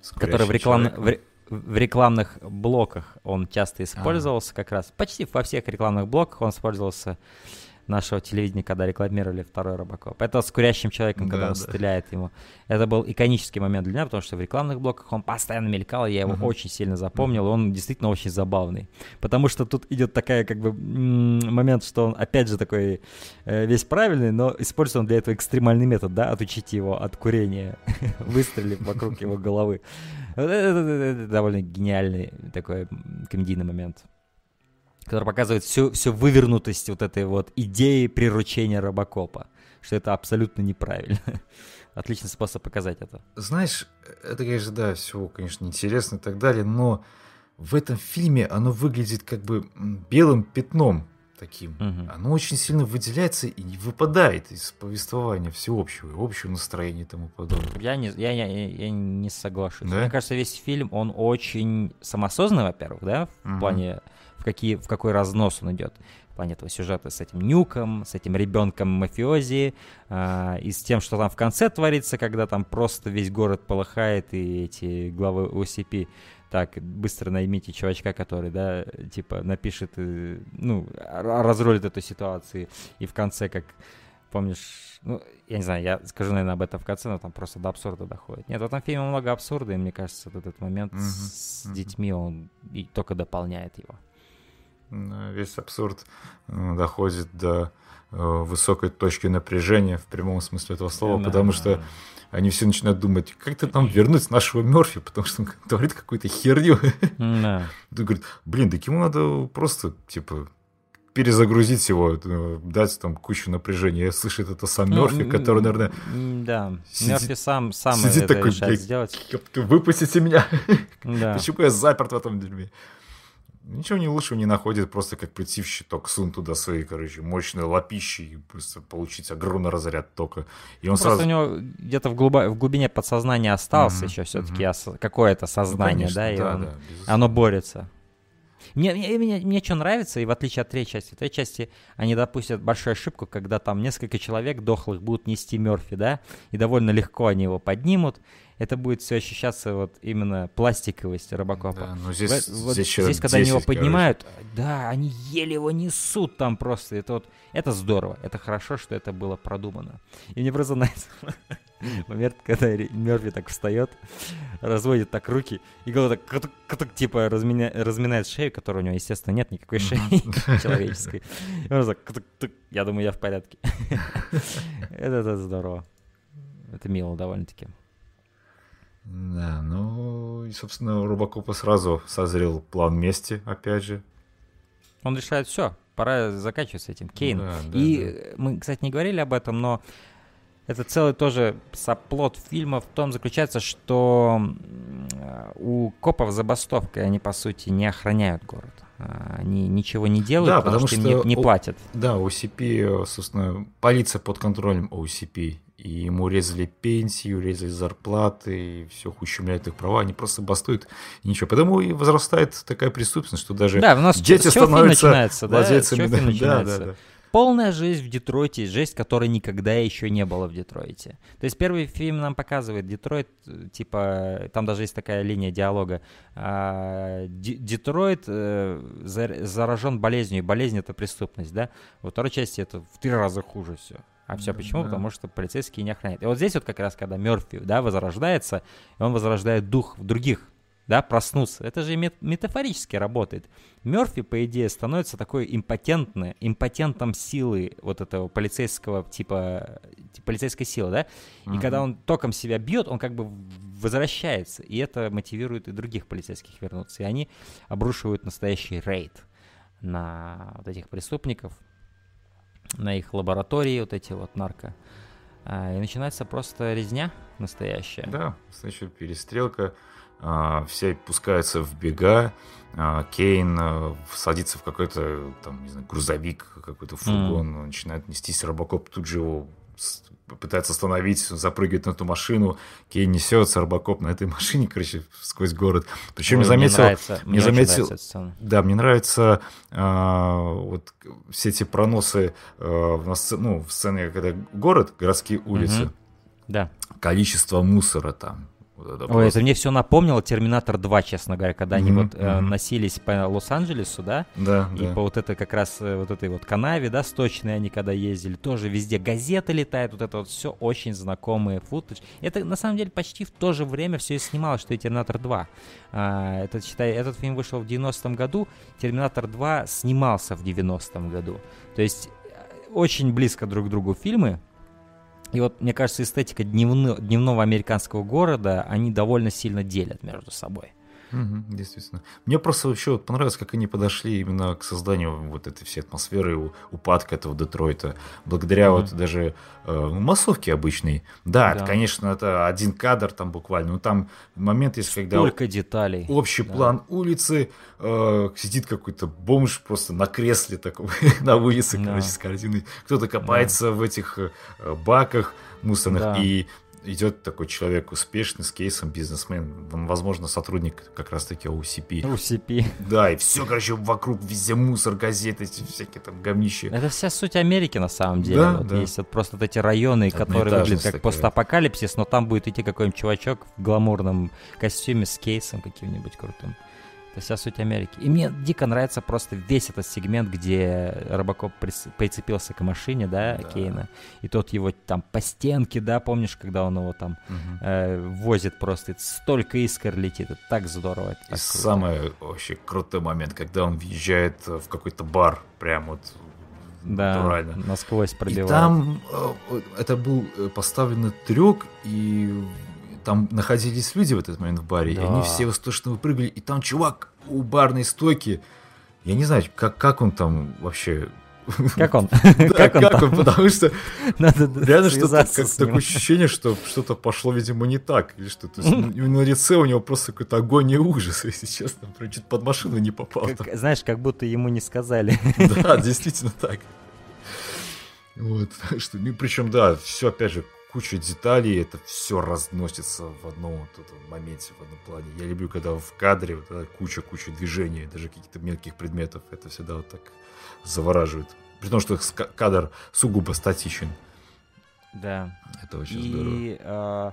Скорящий который в рекламном в рекламных блоках он часто использовался, а. как раз почти во всех рекламных блоках он использовался нашего телевидения, когда рекламировали второй Робокоп. Это с курящим человеком, когда да, он да. стреляет ему. Это был иконический момент для меня, потому что в рекламных блоках он постоянно мелькал, я его uh-huh. очень сильно запомнил, uh-huh. он действительно очень забавный. Потому что тут идет такая, как бы, момент, что он, опять же, такой э, весь правильный, но использует он для этого экстремальный метод, да, отучить его от курения, *laughs* выстрелив вокруг его головы. Это довольно гениальный такой комедийный момент который показывает всю, всю вывернутость вот этой вот идеи приручения Робокопа, что это абсолютно неправильно. *laughs* Отличный способ показать это. Знаешь, это, конечно, да, все, конечно, интересно и так далее, но в этом фильме оно выглядит как бы белым пятном таким. Угу. Оно очень сильно выделяется и не выпадает из повествования всеобщего, общего настроения и тому подобное. Я не, я, я, я не соглашусь. Да? Мне кажется, весь фильм, он очень самосознанный, во-первых, да, в угу. плане в, какие, в какой разнос он идет в плане этого сюжета с этим нюком, с этим ребенком мафиози, э, и с тем, что там в конце творится, когда там просто весь город полыхает, и эти главы ОСП так, быстро наймите чувачка, который, да, типа, напишет, э, ну, разрулит эту ситуацию, и в конце, как, помнишь, ну, я не знаю, я скажу, наверное, об этом в конце, но там просто до абсурда доходит. Нет, в этом фильме много абсурда, и мне кажется, вот этот момент uh-huh, с uh-huh. детьми, он и только дополняет его. Весь абсурд э, доходит до э, высокой точки напряжения в прямом смысле этого слова, да, потому да, что да. Они все начинают думать, как ты там вернуть нашего Мерфи, потому что он *laughs* творит какую-то херню. Да. Ты говорит, блин, так ему надо просто, типа, перезагрузить его, э, дать там кучу напряжения. Я слышу, это сам ну, Мерфи, который, наверное... Да, сидит, Мерфи сам, сам сидит это такой, решает сделать. Выпустите меня. Да. *laughs* Почему я заперт в этом дерьме? Ничего не лучше не находит, просто как прийти в щиток, сунуть туда свои, короче, мощные лапищи и просто получить огромный разряд тока. И он просто сразу... у него где-то в, глубо... в глубине подсознания остался mm-hmm. еще все-таки mm-hmm. ос... какое-то сознание, ну, конечно, да, и да, он... да, оно борется. Мне, мне, мне, мне что нравится, и в отличие от третьей части, в третьей части они допустят большую ошибку, когда там несколько человек дохлых будут нести Мерфи, да, и довольно легко они его поднимут, это будет все ощущаться вот именно пластиковость Робокопа. Да, ну здесь, вот, здесь, здесь когда 10, они его поднимают, короче. да, они еле его несут там просто. Это вот, это здорово, это хорошо, что это было продумано. И мне просто *laughs* нравится момент, когда Мерфи так встает, разводит так руки, и голова так, катук, катук, типа размина, разминает шею, которой у него, естественно, нет никакой шеи *laughs* человеческой. И он так, катук, тук, я думаю, я в порядке. *laughs* это, это здорово. Это мило довольно-таки. Да, ну, и, собственно, у Робокопа сразу созрел план мести, опять же. Он решает, все, пора заканчивать с этим. Кейн. Да, да, и да. мы, кстати, не говорили об этом, но это целый тоже соплот фильма в том заключается, что у копов забастовка, они, по сути, не охраняют город. А, они ничего не делают, да, потому, потому что, что им не, не платят. Да, OCP, собственно, полиция под контролем OCP. И ему резали пенсию, резали зарплаты, и все ущемляют их права, они просто бастуют, и ничего. Потому и возрастает такая преступность, что даже да, у нас дети становятся владельцами. Да, да, да полная жизнь в Детройте, жизнь, которой никогда еще не было в Детройте. То есть первый фильм нам показывает Детройт, типа, там даже есть такая линия диалога. А, Детройт э, заражен болезнью, и болезнь это преступность, да? Во второй части это в три раза хуже все. А все почему? Да. Потому что полицейские не охраняют. И вот здесь вот как раз, когда Мерфи, да, возрождается, и он возрождает дух в других да, проснуться. Это же метафорически работает. Мерфи, по идее, становится такой импотентный, импотентом силы вот этого полицейского типа, типа полицейской силы, да? И uh-huh. когда он током себя бьет, он как бы возвращается, и это мотивирует и других полицейских вернуться. И они обрушивают настоящий рейд на вот этих преступников, на их лаборатории, вот эти вот нарко. А, и начинается просто резня настоящая. Да, настоящая перестрелка. А, все пускаются в бега, а, Кейн садится в какой-то там, не знаю, грузовик, какой-то фургон, mm. начинает нестись, Робокоп тут же его пытается остановить, запрыгивает на эту машину, Кейн несется, Робокоп на этой *laughs* машине, короче, сквозь город. Причем Ой, я заметил, мне, нравится, мне заметил, нравится да, мне нравится а, вот все эти проносы а, на сцене, ну, в сцене, когда город, городские улицы, угу. да. количество мусора там, вот это Ой, просто... это мне все напомнило Терминатор 2, честно говоря, когда mm-hmm, они вот mm-hmm. носились по Лос-Анджелесу, да? Да. И да. по вот это как раз э, вот этой вот канаве, да, сточной они когда ездили, тоже везде газеты летают, вот это вот все очень знакомые футаж. Это на самом деле почти в то же время все и снималось, что и Терминатор 2. А, этот, считай, этот фильм вышел в 90-м году, Терминатор 2 снимался в 90-м году. То есть э, очень близко друг к другу фильмы, и вот, мне кажется, эстетика дневно, дневного американского города, они довольно сильно делят между собой. Угу, действительно. Мне просто вообще вот понравилось, как они подошли именно к созданию вот этой всей атмосферы упадка этого Детройта. Благодаря угу. вот даже э, массовке обычной. Да, да. Это, конечно, это один кадр там буквально, но там момент есть, когда... Столько деталей. Общий да. план улицы, э, сидит какой-то бомж просто на кресле таком, *laughs* на улице, да. короче, с корзиной. Кто-то копается да. в этих э, баках мусорных, да. и идет такой человек успешный, с кейсом, бизнесмен, он, возможно, сотрудник как раз-таки OCP. OCP. Да, и все, короче, вокруг везде мусор, газеты, эти всякие там говнищи. Это вся суть Америки, на самом деле. Да, вот да. Есть вот просто вот эти районы, которые выглядят как такая. постапокалипсис, но там будет идти какой-нибудь чувачок в гламурном костюме с кейсом каким-нибудь крутым. Это вся суть Америки. И мне дико нравится просто весь этот сегмент, где Робокоп прицепился к машине, да, да. Кейна, и тот его там по стенке, да, помнишь, когда он его там угу. э, возит просто, столько искр летит, это так здорово. Это так и самый вообще крутой момент, когда он въезжает в какой-то бар, прям вот да, натурально. насквозь пробивает. И там э, это был э, поставленный трюк, и там находились люди в этот момент в баре, да. и они все восторженно выпрыгали, и там чувак у барной стойки, я не знаю, как, как он там вообще... *laughs* Как он? *laughs* Да, как он, потому что *laughs* реально что-то, как такое ощущение, что что-то пошло, видимо, не так, или что то на лице у него просто какой-то огонь и ужас, если честно, прям чуть под машину не попал. Знаешь, как будто ему не сказали. Да, действительно так. Вот, что, ну, причем, да, все, опять же, куча деталей, это все разносится в одном вот этом моменте, в одном плане. Я люблю, когда в кадре вот куча-куча движений, даже каких-то мелких предметов, это всегда вот так завораживает. При том, что кадр сугубо статичен. Да. Это очень И, здорово. Э,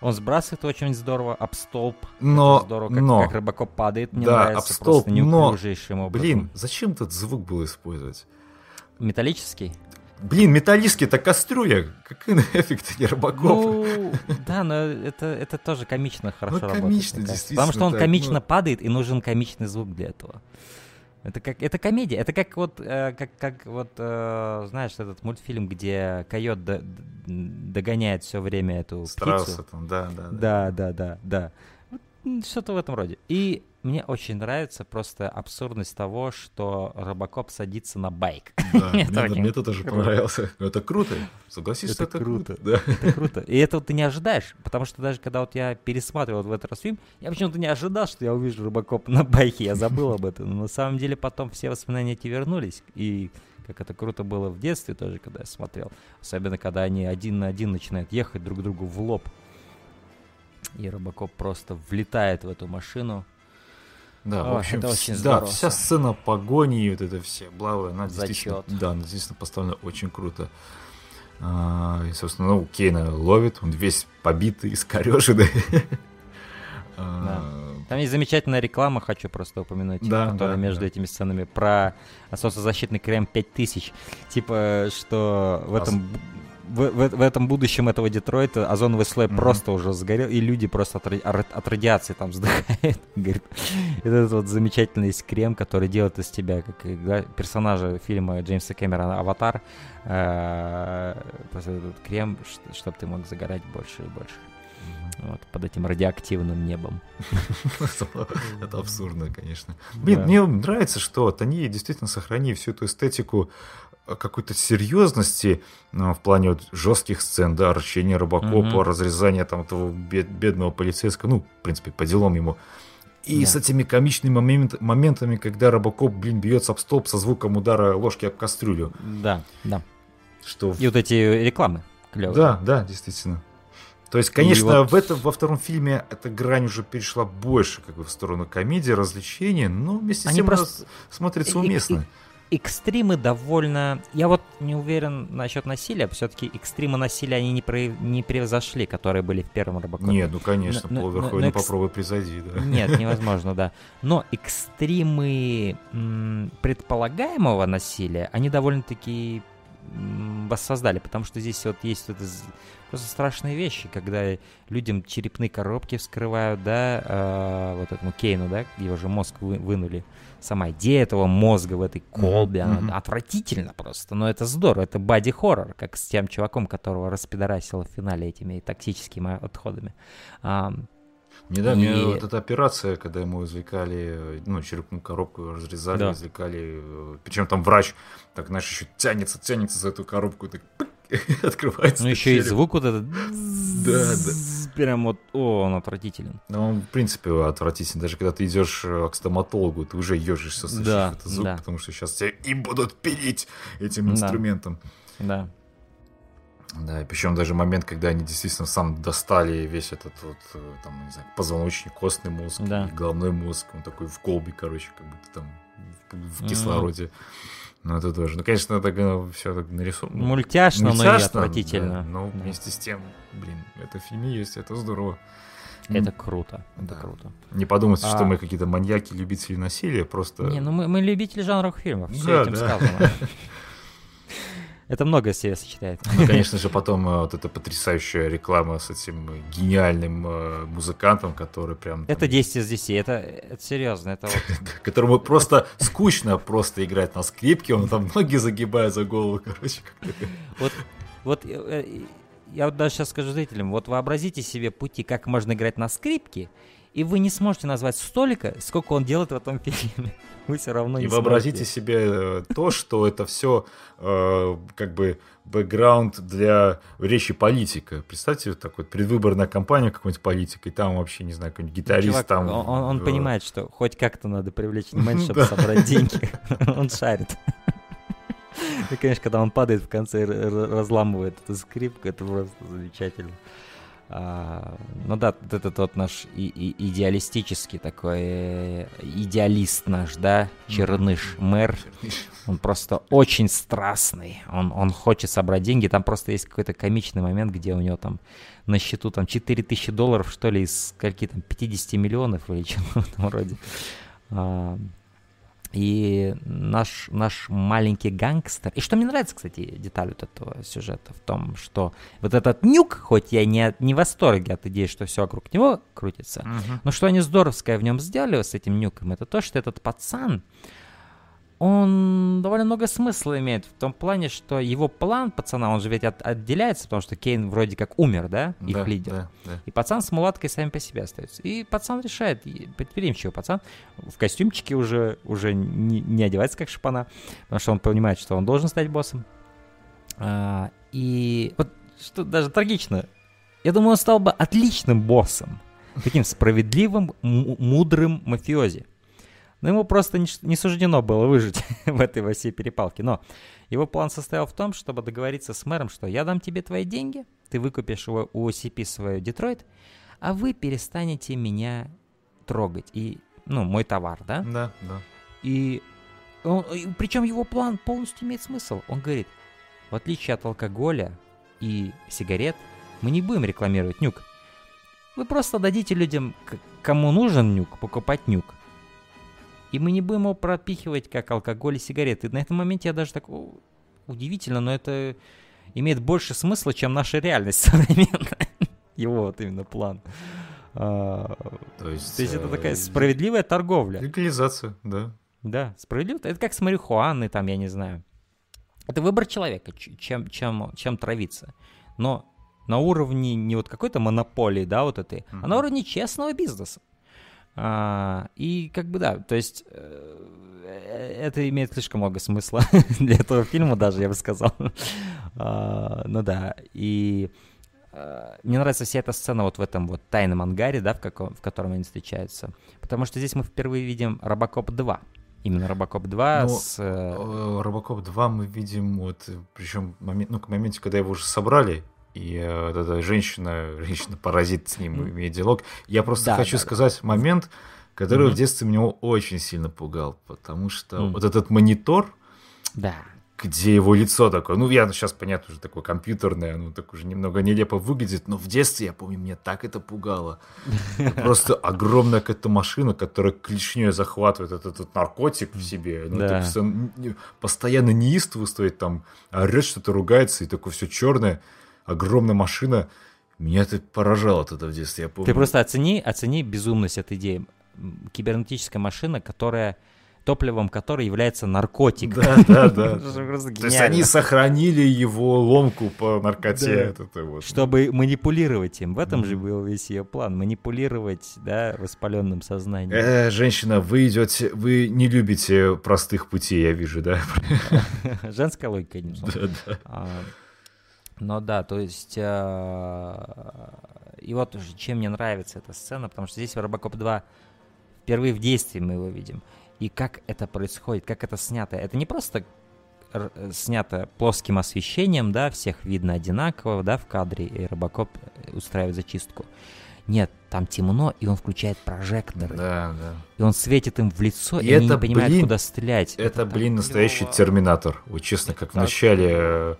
он сбрасывает очень здорово об столб. Но, это здорово, как, но, как рыбакоп падает. Мне да, нравится об столб, просто но, образом. Блин, зачем этот звук было использовать? Металлический? Блин, металлистки-то кастрюля. Какой *laughs* нафиг ты не Робокоп? Ну, да, но это, это тоже комично хорошо Ну, работает. комично, действительно Потому что он так, комично ну. падает, и нужен комичный звук для этого. Это как это комедия. Это как вот э, как как вот э, знаешь этот мультфильм, где койот до- догоняет все время эту Страуса птицу. там, да, да, да. Да, да, да, да. Вот, Что-то в этом роде. И мне очень нравится просто абсурдность того, что Робокоп садится на байк. Да, *laughs* мне, Это очень мне это тоже круто. понравился. Это круто. Согласись, Это это круто. круто. Да. Это круто. И это вот ты не ожидаешь, потому что даже когда вот я пересматривал в этот раз фильм, я почему-то не ожидал, что я увижу Робокоп на байке, я забыл об этом. Но на самом деле потом все воспоминания эти вернулись, и как это круто было в детстве тоже, когда я смотрел. Особенно, когда они один на один начинают ехать друг другу в лоб. И Робокоп просто влетает в эту машину. Да, в Ой, общем, это очень да, вся сцена погони и вот это все блавы, она действительно, Зачёт. да, она действительно поставлена очень круто. А, и, собственно, ну, Кейна ловит, он весь побитый, искореженный. *laughs* А, Там есть замечательная реклама, хочу просто упомянуть, Да, которая да, между да. этими сценами про солнцезащитный крем 5000. Типа, что в А этом, в, в- в этом будущем этого Детройта озоновый слой Мгм. просто уже сгорел, и люди просто от, ар- от радиации там *laughs* вздыхают. Говорит, этот вот замечательный крем, который делает из тебя, как да, персонажа фильма Джеймса Кэмерона «Аватар», э, этот крем, чтобы ты мог загорать больше и больше. Вот, под этим радиоактивным небом. Это абсурдно, конечно. Блин, мне нравится, что вот они действительно сохранили всю эту эстетику какой-то серьезности ну, в плане вот жестких сцен, да, рычения Робокопа, Мгм. разрезания там этого бед- бедного полицейского, ну, в принципе, по делам ему. И Да. с этими комичными момент- моментами, когда Робокоп, блин, бьется об столб со звуком удара ложки об кастрюлю. Да, да. Что И вот эти рекламы клевые. Да, да, действительно. То есть, конечно, вот- в этом во втором фильме эта грань уже перешла больше как бы в сторону комедии, развлечения, но вместе с Они тем просто- смотрится И- и- уместно. Экстримы довольно... Я вот не уверен насчет насилия, все-таки экстримы насилия они не, про... не превзошли, которые были в первом Робокопе. Нет, ну конечно, Но- но экс- попробуй призади, да. Нет, *laughs* невозможно, да. Но экстримы предполагаемого насилия, они довольно-таки воссоздали, потому что здесь вот есть вот просто страшные вещи, когда людям черепные коробки вскрывают, да, э, вот этому Кейну, да, его же мозг вы- вынули. Сама идея этого мозга в этой колбе, она мгм. отвратительно просто, но это здорово, это боди-хоррор, как с тем чуваком, которого распидорасило в финале этими токсическими отходами. Ам, Не да, мне И- вот эта операция, когда ему извлекали, э, ну, черепную коробку разрезали, Да. извлекали, причем там врач, так, знаешь, еще тянется, тянется за эту коробку, так пык, *laughs* открывается. Ну, еще и звук вот этот. Да, Прям вот, о, он отвратителен. Ну, он, в принципе, отвратительный. Даже когда ты идешь э, к стоматологу, ты уже ежишься, слышишь Да, этот звук, да. потому что сейчас тебя им будут пилить этим Да. инструментом. Да. Да, и причем даже момент, когда они действительно сам достали весь этот вот, э, там, не знаю, позвоночник, костный мозг, Да. и головной мозг, он такой в колбе, короче, как будто там в, в кислороде. Ну, это тоже. Ну, конечно, так все так нарисовано. ну, Мультяшно, но и мультяшно, отвратительно. да, но Да. вместе с тем, блин, это в фильме есть, это здорово. Это круто. Это Да. круто. Не подумайте, что А. мы какие-то маньяки, любители насилия, просто... Не, ну мы, мы любители жанровых фильмов. Все Да, этим да. сказано. *laughs* Это много в себе сочетает. Ну, конечно же, потом э, вот эта потрясающая реклама с этим э, гениальным э, музыкантом, который прям... Это 10 из 10. Это, это серьезно. Это вот *laughs* Которому просто скучно просто играть на скрипке, он там ноги загибает за голову, короче. Вот, вот я вот даже сейчас скажу зрителям, вот вообразите себе пути, как можно играть на скрипке, и вы не сможете назвать столика, сколько он делает в этом фильме. *laughs* Вы все равно не И вообразите сможете. себе э, то, что это все как бы бэкграунд для речи политика. Представьте, вот так вот предвыборная кампания какой-нибудь политика, и там вообще, не знаю, какой-нибудь гитарист Чувак, там... он, он- он э, понимает, что хоть как-то надо привлечь внимание, чтобы *laughs* собрать деньги. *laughs* Он шарит. И, конечно, когда он падает в конце и разламывает эту скрипку, это просто замечательно. А, ну да, этот вот наш и- и- идеалистический такой, э, идеалист наш, да, Черныш, мэр, он просто очень страстный. Он, он хочет собрать деньги. Там просто есть какой-то комичный момент, где у него там на счету там 4000 долларов, что ли, из скольки там 50 миллионов или *laughs* чего в этом роде. А, И наш, наш маленький гангстер... И что мне нравится, кстати, деталь вот этого сюжета в том, что вот этот нюк, хоть я не, не в восторге от идеи, что все вокруг него крутится, Мгм. но что они здоровское в нем сделали с этим нюком, это то, что этот пацан, он довольно много смысла имеет в том плане, что его план пацана, он же ведь от- отделяется, потому что Кейн вроде как умер, да, их Да, лидер. да, да. И пацан с мулаткой сами по себе остаются. И пацан решает, предприимчивый пацан, в костюмчике уже, уже не, не одевается как шпана, потому что он понимает, что он должен стать боссом. А, и вот что даже трагично, я думаю, он стал бы отличным боссом, таким справедливым, мудрым мафиози. Но ему просто не, суждено было выжить *laughs* в этой во всей перепалке. Но его план состоял в том, чтобы договориться с мэром, что я дам тебе твои деньги, ты выкупишь у, у OCP свой Детройт, а вы перестанете меня трогать. И, ну, мой товар, да? Да, да. И, он, причем его план полностью имеет смысл. Он говорит, в отличие от алкоголя и сигарет, мы не будем рекламировать нюк. Вы просто дадите людям, кому нужен нюк, покупать нюк. И мы не будем его пропихивать, как алкоголь и сигареты. На этом моменте я даже так, «О, удивительно, но это имеет больше смысла, чем наша реальность *laughs* современная. Его вот именно план. А, То есть, То есть это э, такая справедливая торговля. Легализация, да. Да, справедливо. Это как с марихуаной, там, я не знаю. Это выбор человека, чем, чем, чем травиться. Но на уровне не вот какой-то монополии, да, вот этой, а на уровне честного бизнеса. А, и как бы да, то есть э, это имеет слишком много смысла *laughs* для этого фильма даже, я бы сказал. А, ну да, и э, мне нравится вся эта сцена вот в этом вот тайном ангаре, да, в, каком, в котором они встречаются. Потому что здесь мы впервые видим Робокоп 2. Именно Робокоп 2 Ну, с... э, Э, Робокоп 2 мы видим, вот, причем момент, ну, к моменте, когда его уже собрали, и э, вот эта женщина, *laughs* женщина-паразит с ним имеет диалог. Я просто Да, хочу да, да. сказать момент, который Мгм. в детстве меня очень сильно пугал, потому что М. вот этот монитор, Да. где его лицо такое, ну, я сейчас, понятно, уже такое компьютерное, оно так уже немного нелепо выглядит, но в детстве, я помню, меня так это пугало. *laughs* Просто огромная какая-то машина, которая клешней захватывает этот, этот наркотик в себе. Ну, Да. не- постоянно неистовствует там, орет что-то, ругается, и такое все черное, огромная машина. Меня это поражало тогда в детстве, я помню. Ты просто оцени, оцени безумность этой идеи. Кибернетическая машина, которая топливом которой является наркотик. Да, да, да. *laughs* То есть они сохранили его ломку по наркоте. Чтобы манипулировать им. В этом же был весь ее план. Манипулировать, да, воспаленным сознанием. Э, женщина, вы идете, вы не любите простых путей, я вижу, да? *laughs* Женская логика, конечно. Да, да. Но да, то есть... а, И вот уже чем мне нравится эта сцена, потому что здесь в Робокоп 2 впервые в действии мы его видим. И как это происходит, как это снято. Это не просто э, снято плоским освещением, да, всех видно одинаково, да, в кадре, и Робокоп э, устраивает зачистку. Нет, там темно, и он включает прожекторы. Да, да. И он светит им в лицо, и, И они это, не понимают, блин, куда стрелять. Это, так блин, настоящий терминатор. Вот честно, как в Так. начале, э,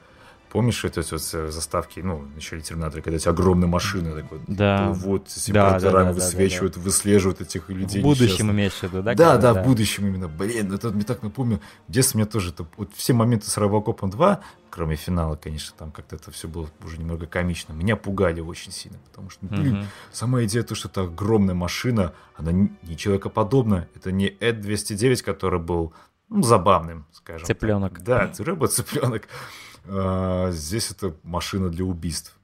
помнишь это вот э, заставки, ну, в начале терминатора, когда эти огромные машины так вот Да. вот с Да, да, прожекторами да, да, высвечивают, выслеживают этих людей. В будущем имеешь в виду, да? Да, да, в будущем именно. Блин, это мне так напомнил. В детстве мне тоже это, вот все моменты с Робокопом 2, кроме финала, конечно, там как-то это все было уже немного комично, меня пугали очень сильно, потому что, блин, Мгм. сама идея то, что это огромная машина, она не не человекоподобна, это не Эд 209, который был ну, забавным, скажем. так. Цыпленок. Да, робот-цыпленок. А, здесь это машина для убийств.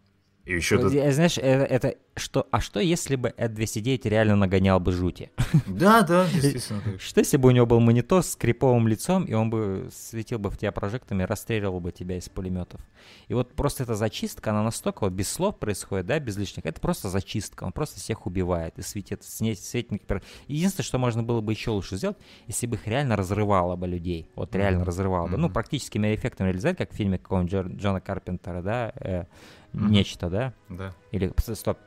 И еще Вот, я- Знаешь, э, это что? А что, если бы Эд 209 реально нагонял бы жути? *laughs* Да, да, естественно. Что, если бы у него был монитор с криповым лицом, и он бы светил бы в тебя прожекторами, расстреливал бы тебя из пулеметов? И вот просто эта зачистка, она настолько вот без слов происходит, да, без лишних. Это просто зачистка, он просто всех убивает и светит, сне- светит. на кипер- Единственное, что можно было бы еще лучше сделать, если бы их реально разрывало бы людей. Вот реально разрывало бы. Ну, Мгм. практическими эффектами реализовать, как в фильме какого-нибудь Джо- Джона Карпентера, да, э, Мгм. нечто, да? Да. Или, стоп,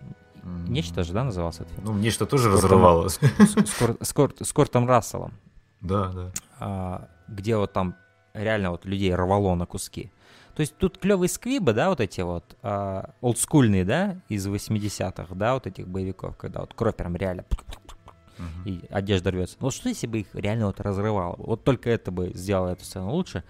М. нечто же, да, назывался этот фильм? Ну, нечто тоже Скорт- разрывало. С, с с Кор- с Кортом Расселом, Да, да. а, где вот там реально вот людей рвало на куски. То есть тут клевые сквибы, да, вот эти вот а, олдскульные, да, из 80-х, да, вот этих боевиков, когда вот кровь прям реально и одежда рвется. Вот что если бы их реально вот разрывало? Вот только это бы сделало эту сцену лучше.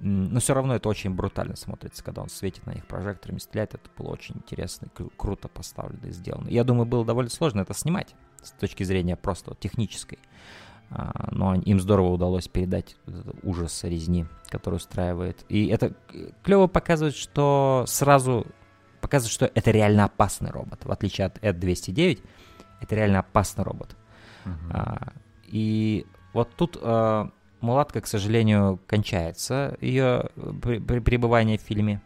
Но все равно это очень брутально смотрится, когда он светит на них прожекторами, стреляет. Это было очень интересно, кру- круто поставлено и сделано. Я думаю, было довольно сложно это снимать с точки зрения просто технической. А, но им здорово удалось передать ужас резни, который устраивает. И это клево показывает, что сразу показывает, что это реально опасный робот. В отличие от Эд-209, это реально опасный робот. А, и вот тут а, Мулатка, к сожалению, кончается ее при- пребывание в фильме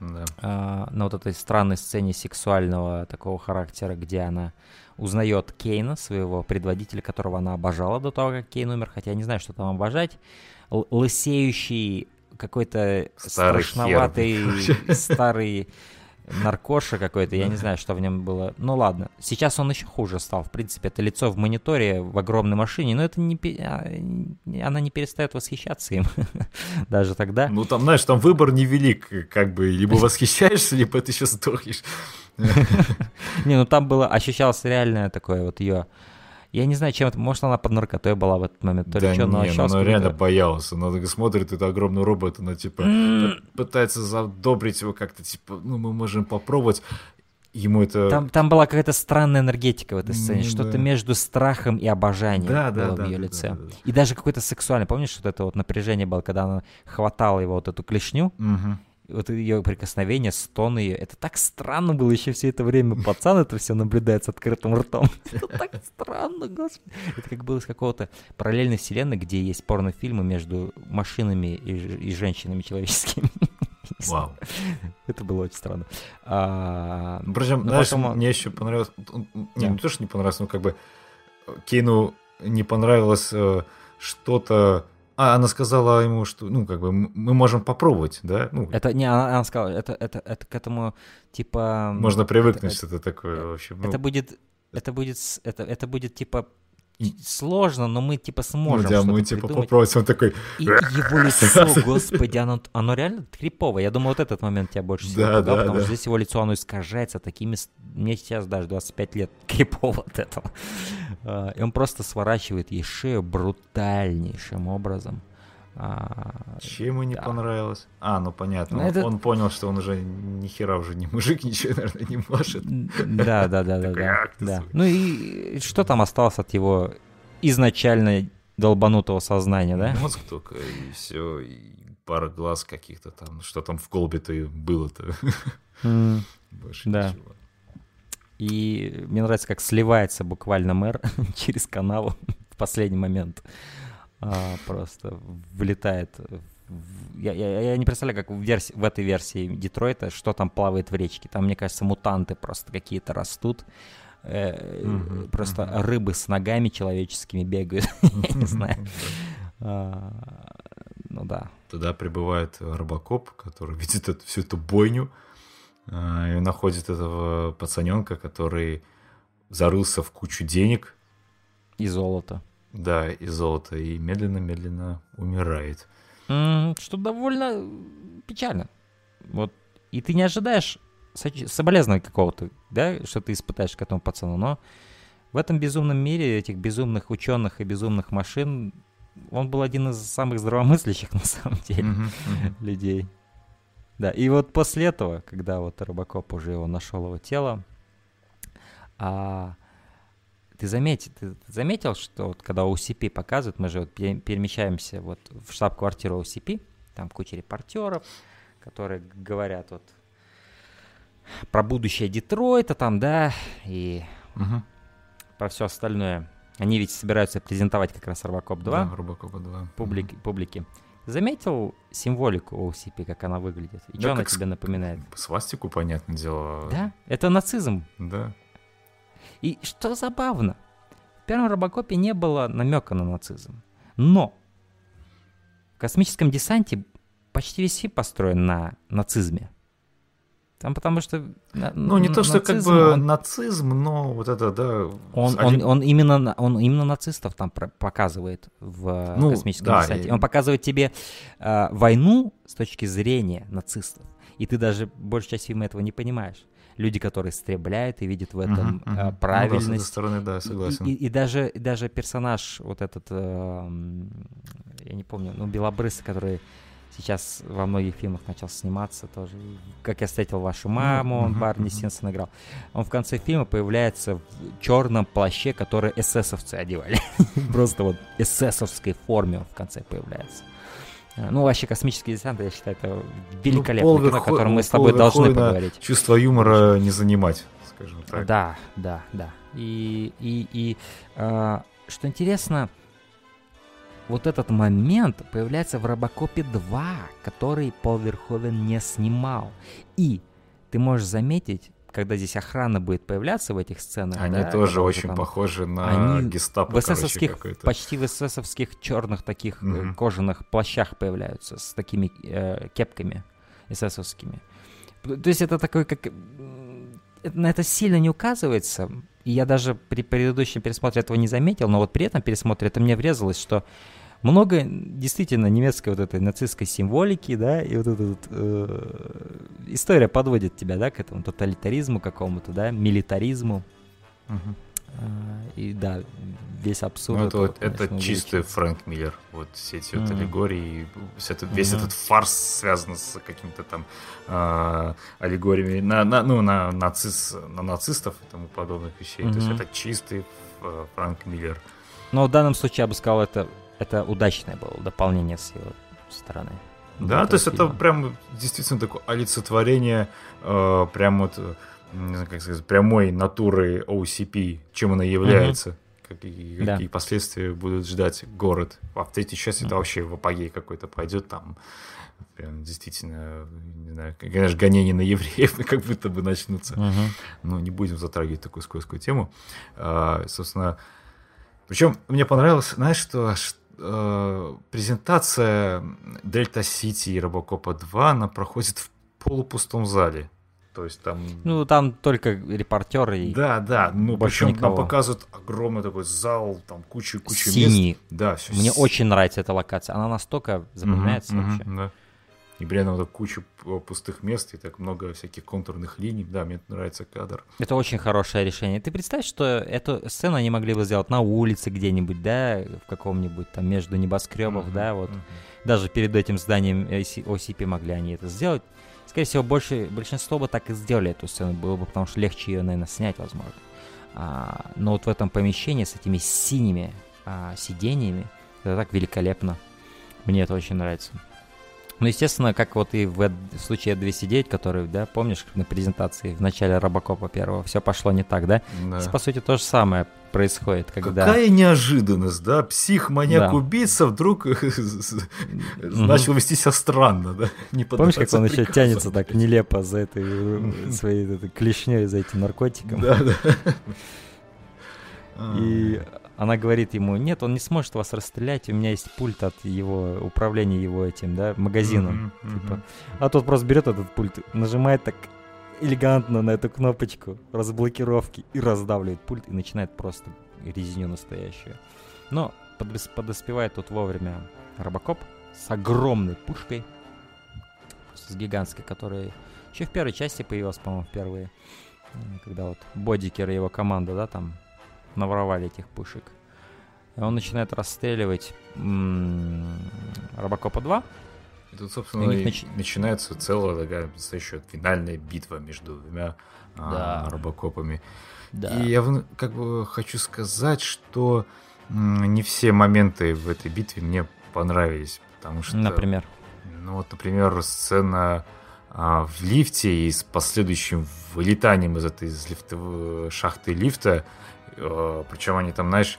Да. а, на вот этой странной сцене сексуального такого характера, где она узнает Кейна, своего предводителя, которого она обожала до того, как Кейн умер, хотя я не знаю, что там обожать. Л- лысеющий какой-то Старый хер. страшноватый старый наркоша какой-то, я не знаю, что в нем было. Ну ладно, сейчас он еще хуже стал. В принципе, это лицо в мониторе в огромной машине, но это не, а, она не перестает восхищаться им *laughs* даже тогда. Ну, там, знаешь, там выбор невелик, как бы, либо *laughs* восхищаешься, либо ты сейчас сдохнешь. *laughs* Не, ну там было, ощущалось реальное такое вот ее... Я не знаю, чем это... Может, она под наркотой была в этот момент, то ли Да что, но не, ну, она реально боялась. Она смотрит, это огромный робот, она типа пытается задобрить его как-то, типа, ну, мы можем попробовать. Ему это... Там, там была какая-то странная энергетика в этой сцене, Ну, что-то да. между страхом и обожанием Да, было да, в ее да, лице. да, да, да. И даже какое-то сексуальное. Помнишь, вот это вот напряжение было, когда она хватала его вот эту клешню, Мгм. Вот ее прикосновение, стон ее. Это так странно было еще все это время. Пацан это все наблюдает с открытым ртом. *laughs* Это так странно, господи. Это как было из какого-то параллельной вселенной, где есть порнофильмы между машинами и, и женщинами человеческими. *laughs* Вау. Это было очень странно. А, Ну, Причем, Ну, знаешь, потом мне еще понравилось... он- Не, не то, что не понравилось, но как бы э, Кейну не понравилось э, что-то... А, она сказала ему, что, ну, как бы, мы можем попробовать, да? Ну, Это не, она, она сказала, это, это, это к этому типа. можно привыкнуть, это- что это такое вообще. ну, Это будет, это будет, это, это будет типа сложно, но мы типа ну, сможем да, что-то мы, типа, придумать. попробовать. Он такой... И его лицо, *laughs* господи, оно, оно реально криповое. Я думаю, вот этот момент тебя больше всего Да, пугал, да, потому да. что здесь его лицо, оно искажается такими... Мне сейчас даже 25 лет *laughs* крипово от этого. А, И он просто сворачивает ей шею брутальнейшим образом. А, Чем ему не Да. понравилось? А, ну понятно. Ну, Он, это- он понял, что он уже ни хера уже не мужик, *laughs* ничего, наверное, не может. Да, да, да, да, да. «Ах ты, да. сука». Ну и что там осталось от его изначально долбанутого сознания, да? Мозг только, и все, и пара глаз каких-то там. Что там в колбе-то было-то? *laughs* Больше ничего. И мне нравится, как сливается буквально мэр *laughs* через канаву в последний момент. А, просто влетает. в- Я, я- я не представляю, как в, версии, в этой версии Детройта, что там плавает в речке. Там, мне кажется, мутанты просто какие-то растут. Э, Просто рыбы с ногами человеческими бегают. *laughs* Я не *laughs* знаю. А, Ну да. Туда прибывает Робокоп, который *laughs* видит эту, всю эту бойню а, и находит этого пацаненка, который зарылся в кучу денег, И золото. Да, и золота, и медленно-медленно умирает. Что довольно печально. Вот. И ты не ожидаешь соболезнования какого-то, да, что ты испытаешь к этому пацану, но в этом безумном мире этих безумных ученых и безумных машин он был один из самых здравомыслящих *laughs* на самом деле мгм. людей. Да, и вот после этого, когда вот Робокоп уже его нашел его тело, а, ты, заметил, ты, заметил, что вот когда OCP показывают, мы же вот пере- перемещаемся вот в штаб-квартиру OCP, там куча репортеров, которые говорят вот про будущее Детройта там, да, и Мгм. про все остальное. Они ведь собираются презентовать как раз Робокоп 2 Да, Робокопа 2. публики, публики. Заметил символику OCP, как она выглядит? И Да, что она тебе напоминает? Свастику, понятное дело. Да, это нацизм. Да. И что забавно, в первом Робокопе не было намека на нацизм. Но в космическом десанте почти весь фильм построен на нацизме. Там потому что... на- Ну, не то, что как нацизм, бы он- нацизм, но вот это, да. Он, он, он именно, он именно нацистов там показывает в э, Ну, космическом да, десанте. и- Он показывает тебе э, войну с точки зрения нацистов. И ты даже большую часть фильма этого не понимаешь. Люди, которые стреляют и видят в этом Мгм, мгм. э, Ну да, с правильность. этой стороны, да, И- согласен. И, и даже, и даже персонаж, вот этот, эм, я не помню, ну, белобрысый, который сейчас во многих фильмах начал сниматься тоже. Как я встретил вашу маму, он Барни. Синсон играл. Он в конце фильма появляется в черном плаще, который эсэсовцы одевали. *laughs* Просто вот эсэсовской форме он в конце появляется. Э, Ну, вообще, космический десант, я считаю, это великолепное Пол кино, о котором мы с тобой должны поговорить. Чувство юмора не занимать, скажем так. Да, да, да. И, и, и а, что интересно, вот этот момент появляется в Робокопе 2, который Пол Верховен не снимал. И ты можешь заметить, когда здесь охрана будет появляться в этих сценах. Они да, тоже очень там похожи на они гестапо, в короче, эсэсовских, какой-то. почти в эсэсовских черных таких Мгм. кожаных плащах появляются с такими э, кепками эсэсовскими. То есть это такой, как... На это сильно не указывается, и я даже при предыдущем пересмотре этого не заметил, но вот при этом пересмотре это мне врезалось, что много действительно немецкой вот этой нацистской символики, да, и вот эта вот, э, история подводит тебя, да, к этому тоталитаризму какому-то, да, милитаризму. А, И да, весь абсурд. Ну, это, вот- это чистый. Фрэнк Миллер. Вот все эти вот Мгм. аллегории, весь этот, весь Мгм. этот фарс связан с какими-то там а, аллегориями на, на, ну, на, нацист, на нацистов и тому подобных вещей. То есть это чистый э, Фрэнк Миллер. Но в данном случае я бы сказал, это, это удачное было дополнение с его стороны. Да, то есть это фильма. прям действительно такое олицетворение э, прям вот, э, не знаю, как сказать, прямой натуры OCP, чем она является. Какие, Да. какие последствия будут ждать город. А в третьей части это Мгм. вообще в апогей какой-то пойдет там. Прям действительно, не знаю, конечно, гонения на евреев *laughs* как будто бы начнутся. Мгм. Ну, не будем затрагивать такую скользкую тему. А, собственно, причем мне понравилось, знаешь, что ш- э, презентация Дельта Сити и Робокопа 2, она проходит в полупустом зале. То есть там... Ну, там только репортеры и да, да, ну причем нам никого. показывают огромный такой зал, там кучу синий. мест. Да, все Мне очень нравится эта локация. Она настолько запоминается вообще. Да. И при этом вот кучу п- пустых мест и так много всяких контурных линий. Да, мне нравится кадр. Это очень хорошее решение. Ты представь, что эту сцену они могли бы сделать на улице где-нибудь, да, в каком-нибудь там между небоскребов, Мгм, да, вот. мгм. Даже перед этим зданием OCP могли они это сделать. Скорее всего, больше, большинство бы так и сделали эту сцену, было бы, потому что легче ее, наверное, снять, возможно. А, но вот в этом помещении с этими синими а, сиденьями, это так великолепно. Мне это очень нравится. Ну, естественно, как вот и в, в случае 209, который, да, помнишь, на презентации в начале Робокопа первого, все пошло не так, да? Да. Здесь, по сути, то же самое происходит, когда... Какая неожиданность, да? Псих, маньяк, Да. вдруг *laughs* начал вести себя странно, да? Не Помнишь, как он еще тянется так нелепо за этой э, своей этой клешней, за этим наркотиком? Да, да. И она говорит ему, нет, он не сможет вас расстрелять, у меня есть пульт от его управления его этим, да, магазином. Мгм. Типа. А тот просто берет этот пульт, нажимает так элегантно на эту кнопочку разблокировки и раздавливает пульт и начинает просто резню настоящую. Но подвес- подоспевает тут вовремя Робокоп с огромной пушкой, просто с гигантской, которая еще в первой части появилась, по-моему, впервые, когда вот Бодикер и его команда, да, там наворовали этих пушек. Он начинает расстреливать м, Робокопа 2, И тут, собственно, и нач- начинается целая такая настоящая финальная битва между двумя а, Да. робокопами. Да. И я как бы хочу сказать, что не все моменты в этой битве мне понравились, потому что... Например. Ну вот, например, сцена а, в лифте и с последующим вылетанием из этой из лифтов- шахты лифта. Причем они там, знаешь,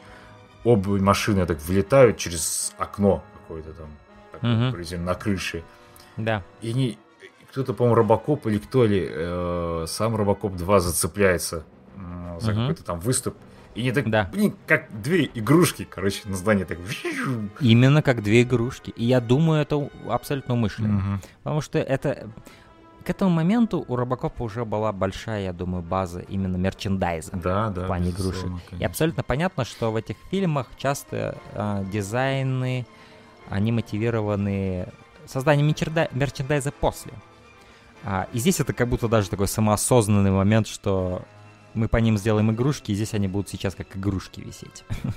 оба машины так вылетают через окно какое-то там, такое, призем, на крыше. Да. И они, кто-то, по-моему, Робокоп или кто ли, э, сам Робокоп 2 зацепляется м, за Мгм. какой-то там выступ. И они так, Да. блин, как две игрушки, короче, на здании так. Именно как две игрушки. И я думаю, это абсолютно умышленно. Мгм. Потому что это... К этому моменту у Робокопа уже была большая, я думаю, база именно мерчендайза. Да, да. в плане игрушек. И конечно. абсолютно понятно, что в этих фильмах часто а, дизайны, они мотивированы созданием мерченда- мерчендайза после. А, и здесь это как будто даже такой самоосознанный момент, что мы по ним сделаем игрушки, и здесь они будут сейчас как игрушки висеть. *laughs*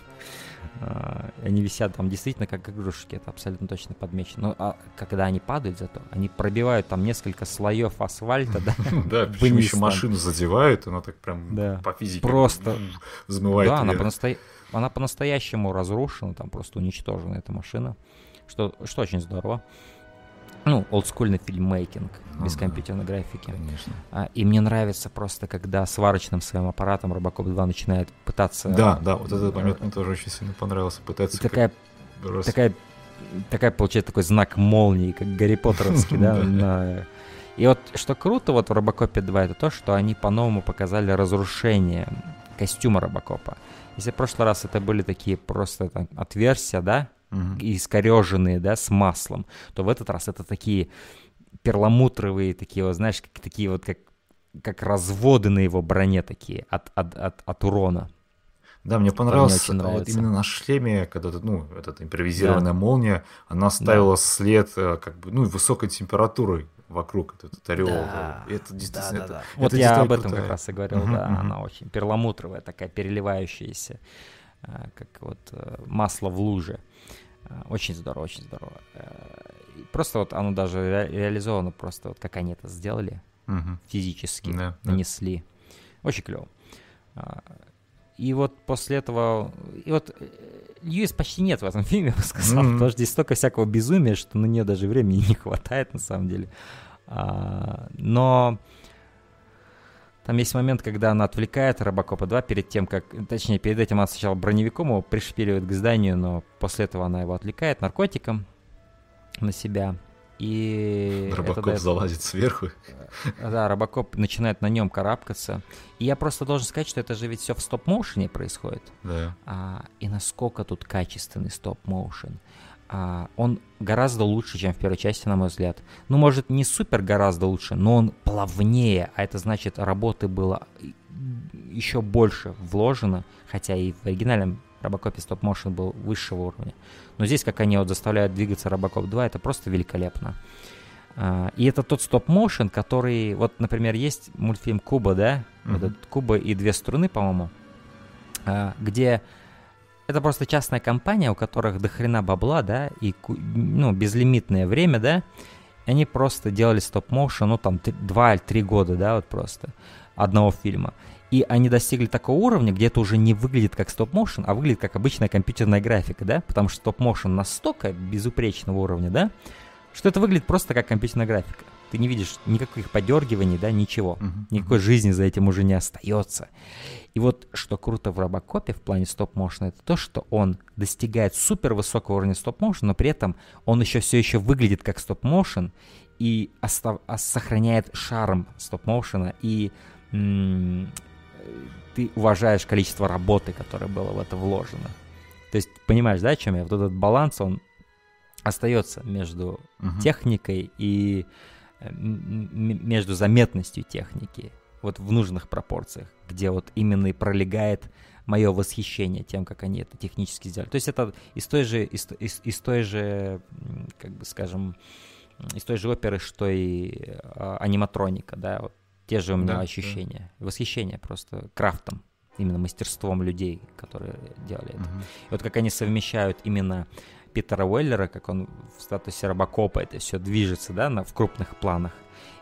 А, они висят там действительно как игрушки, это абсолютно точно подмечено. Но а когда они падают зато, они пробивают там несколько слоев асфальта, да? *laughs* Да, причем еще машину задевают, она так прям по физике просто взмывает Да, она, по она по-настоящему разрушена, там просто уничтожена эта машина, что очень здорово ну, олдскульный фильммейкинг ну, без да, компьютерной графики. Конечно. А, и мне нравится просто, когда сварочным своим аппаратом Робокоп 2 начинает пытаться... Да, да, вот этот момент мне тоже очень сильно понравился. Пытаться... И такая, как... такая, такая, получается, такой знак молнии, как Гарри Поттеровский, да, *laughs* И вот что круто вот в Робокопе 2, это то, что они по-новому показали разрушение костюма Робокопа. Если в прошлый раз это были такие просто там, отверстия, да, угу. искореженные, да, с маслом, то в этот раз это такие перламутровые, такие вот, знаешь, как, такие вот, как, как разводы на его броне такие от, от, от, от урона. Да, мне понравилось мне вот именно на шлеме, когда ну, эта импровизированная да. молния, она ставила да. след э, как бы, ну, высокой температурой вокруг этот орел. Да, это действительно. Да, да, да. Это, вот это я об этом крутая. как раз и говорил, uh-huh, да, uh-huh. она очень перламутровая, такая переливающаяся, как вот э, масло в луже. Э, очень здорово, очень здорово. Э, просто вот оно даже ре- реализовано, просто вот как они это сделали, угу. физически да, нанесли. Да. Очень клево. И вот после этого... И вот э, Льюис почти нет в этом *laughs* фильме, я бы сказал, mm-hmm. потому что здесь столько всякого безумия, что на нее даже времени *laughs* не хватает, на самом деле. А, но там есть момент, когда она отвлекает Робокопа 2 перед тем, как... Точнее, перед этим она сначала броневиком его пришпиливает к зданию, но после этого она его отвлекает наркотиком на себя. И Робокоп дает... залазит сверху. Э, да, Робокоп начинает на нем карабкаться. И я просто должен сказать, что это же ведь все в стоп-моушене происходит. Да. А, и насколько тут качественный стоп-моушен он гораздо лучше, чем в первой части, на мой взгляд. Ну, может, не супер гораздо лучше, но он плавнее, а это значит, работы было еще больше вложено, хотя и в оригинальном Робокопе Motion был высшего уровня. Но здесь, как они вот заставляют двигаться Робокоп 2, это просто великолепно. А, и это тот стоп-моушен, который, вот, например, есть мультфильм Куба, да, mm-hmm. вот этот Куба и две струны, по-моему, а, где это просто частная компания, у которых до хрена бабла, да, и, ну, безлимитное время, да, они просто делали стоп-моушен, ну, там, 2 или 3 года, да, вот просто, одного фильма. И они достигли такого уровня, где это уже не выглядит как стоп-моушен, а выглядит как обычная компьютерная графика, да, потому что стоп-моушен настолько безупречного уровня, да, что это выглядит просто как компьютерная графика. Ты не видишь никаких подергиваний, да, ничего. Uh-huh, Никакой жизни за этим уже не остается. И вот что круто в Робокопе в плане стоп-моушена, это то, что он достигает супер высокого уровня стоп-моушена, но при этом он еще все еще выглядит как стоп-моушен и остав- сохраняет шарм стоп-моушена, и м- ты уважаешь количество работы, которое было в это вложено. То есть, понимаешь, да, о чем я? Вот этот баланс, он остается между uh-huh. техникой и между заметностью техники вот в нужных пропорциях, где вот именно и пролегает мое восхищение тем, как они это технически сделали. То есть это из той же, из, из, из той же, как бы скажем, из той же оперы, что и а, аниматроника, да, вот те же у меня да, ощущения, да. восхищение просто крафтом, именно мастерством людей, которые делали это. Угу. И вот как они совмещают именно Питера Уэллера, как он в статусе Робокопа это все движется, да, на, в крупных планах,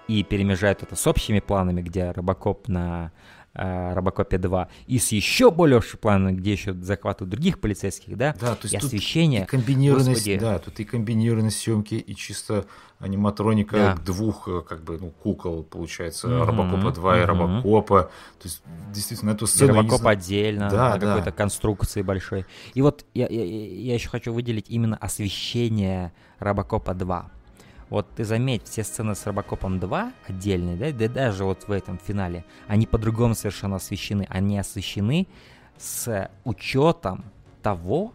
и перемежают это с общими планами, где Робокоп на Робокопе 2, и с еще более планом, где еще захватывают других полицейских, да, да то есть и освещение. И комбинированность, Господи. да, тут и комбинированность съемки, и чисто аниматроника да. двух, э, как бы, ну, кукол, получается, mm-hmm. Робокопа 2 mm-hmm. и Робокопа. То есть, действительно, эту сцену... И Робокоп отдельно, да, на да. какой-то конструкции большой. И вот я, я, я еще хочу выделить именно освещение Робокопа 2. Вот ты заметь, все сцены с Робокопом 2 отдельные, да, да даже вот в этом финале, они по-другому совершенно освещены. Они освещены с учетом того,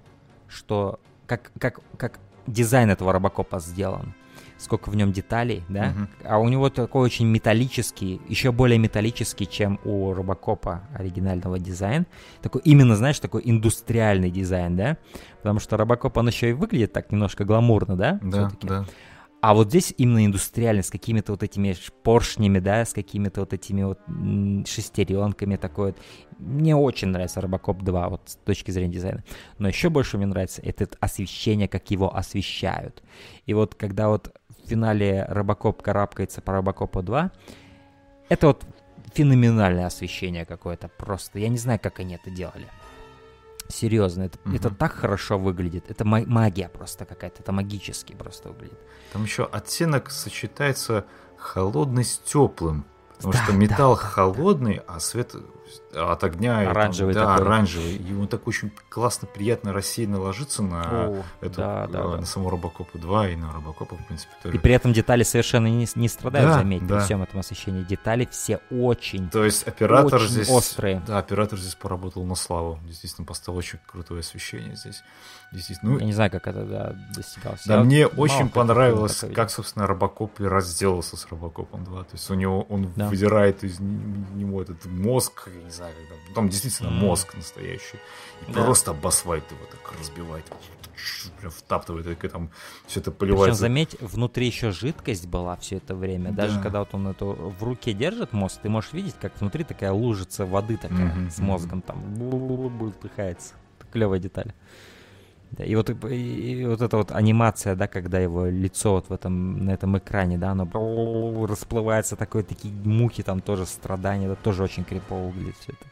что как, как, как дизайн этого Робокопа сделан сколько в нем деталей, да, uh-huh. а у него такой очень металлический, еще более металлический, чем у Робокопа оригинального дизайн, такой именно, знаешь, такой индустриальный дизайн, да, потому что Робокоп, он еще и выглядит так немножко гламурно, да, да, да. А вот здесь именно индустриальный, с какими-то вот этими поршнями, да, с какими-то вот этими вот шестеренками такой вот. Мне очень нравится Робокоп 2, вот с точки зрения дизайна. Но еще больше мне нравится это освещение, как его освещают. И вот когда вот в финале Робокоп карабкается по Робокопу 2, это вот феноменальное освещение какое-то просто. Я не знаю, как они это делали. Серьезно, это, угу. это так хорошо выглядит. Это магия просто какая-то, это магически просто выглядит. Там еще оттенок сочетается холодный с теплым. Потому да, что металл да, холодный, да. а свет от огня оранжевый, там, да, такой. оранжевый. И он так очень классно, приятно, рассеянно ложится на О, эту, да, да, на да. саму Робокопу 2 и на Робокопу, в принципе, тоже. И при этом детали совершенно не, не страдают, да, заметьте, да. при всем этом освещении. Детали все очень, То есть оператор очень здесь... острые. Да, оператор здесь поработал на славу. Действительно, поставил очень крутое освещение здесь. Действительно. Ну, Я не знаю, как это да, достигалось. Да, Я мне очень понравилось, видел. как, собственно, Робокоп и разделался с Робокопом 2. То есть у него он Да. выдирает из него этот мозг, не знаю, там, ну, там действительно Мгм. мозг настоящий. И Да. просто об асфальт его так разбивает. Прям втаптывает, и там все это Причем, поливается. заметь, внутри еще жидкость была все это время. Даже Да. когда вот он это в руке держит мост, ты можешь видеть, как внутри такая лужица воды такая Мгм, с мозгом там бултыхается. Клевая деталь. Да, и вот, и, и вот эта вот анимация, да, когда его лицо вот в этом, на этом экране, да, оно расплывается, такое, такие муки там тоже, страдания, это тоже очень крипово выглядит все это.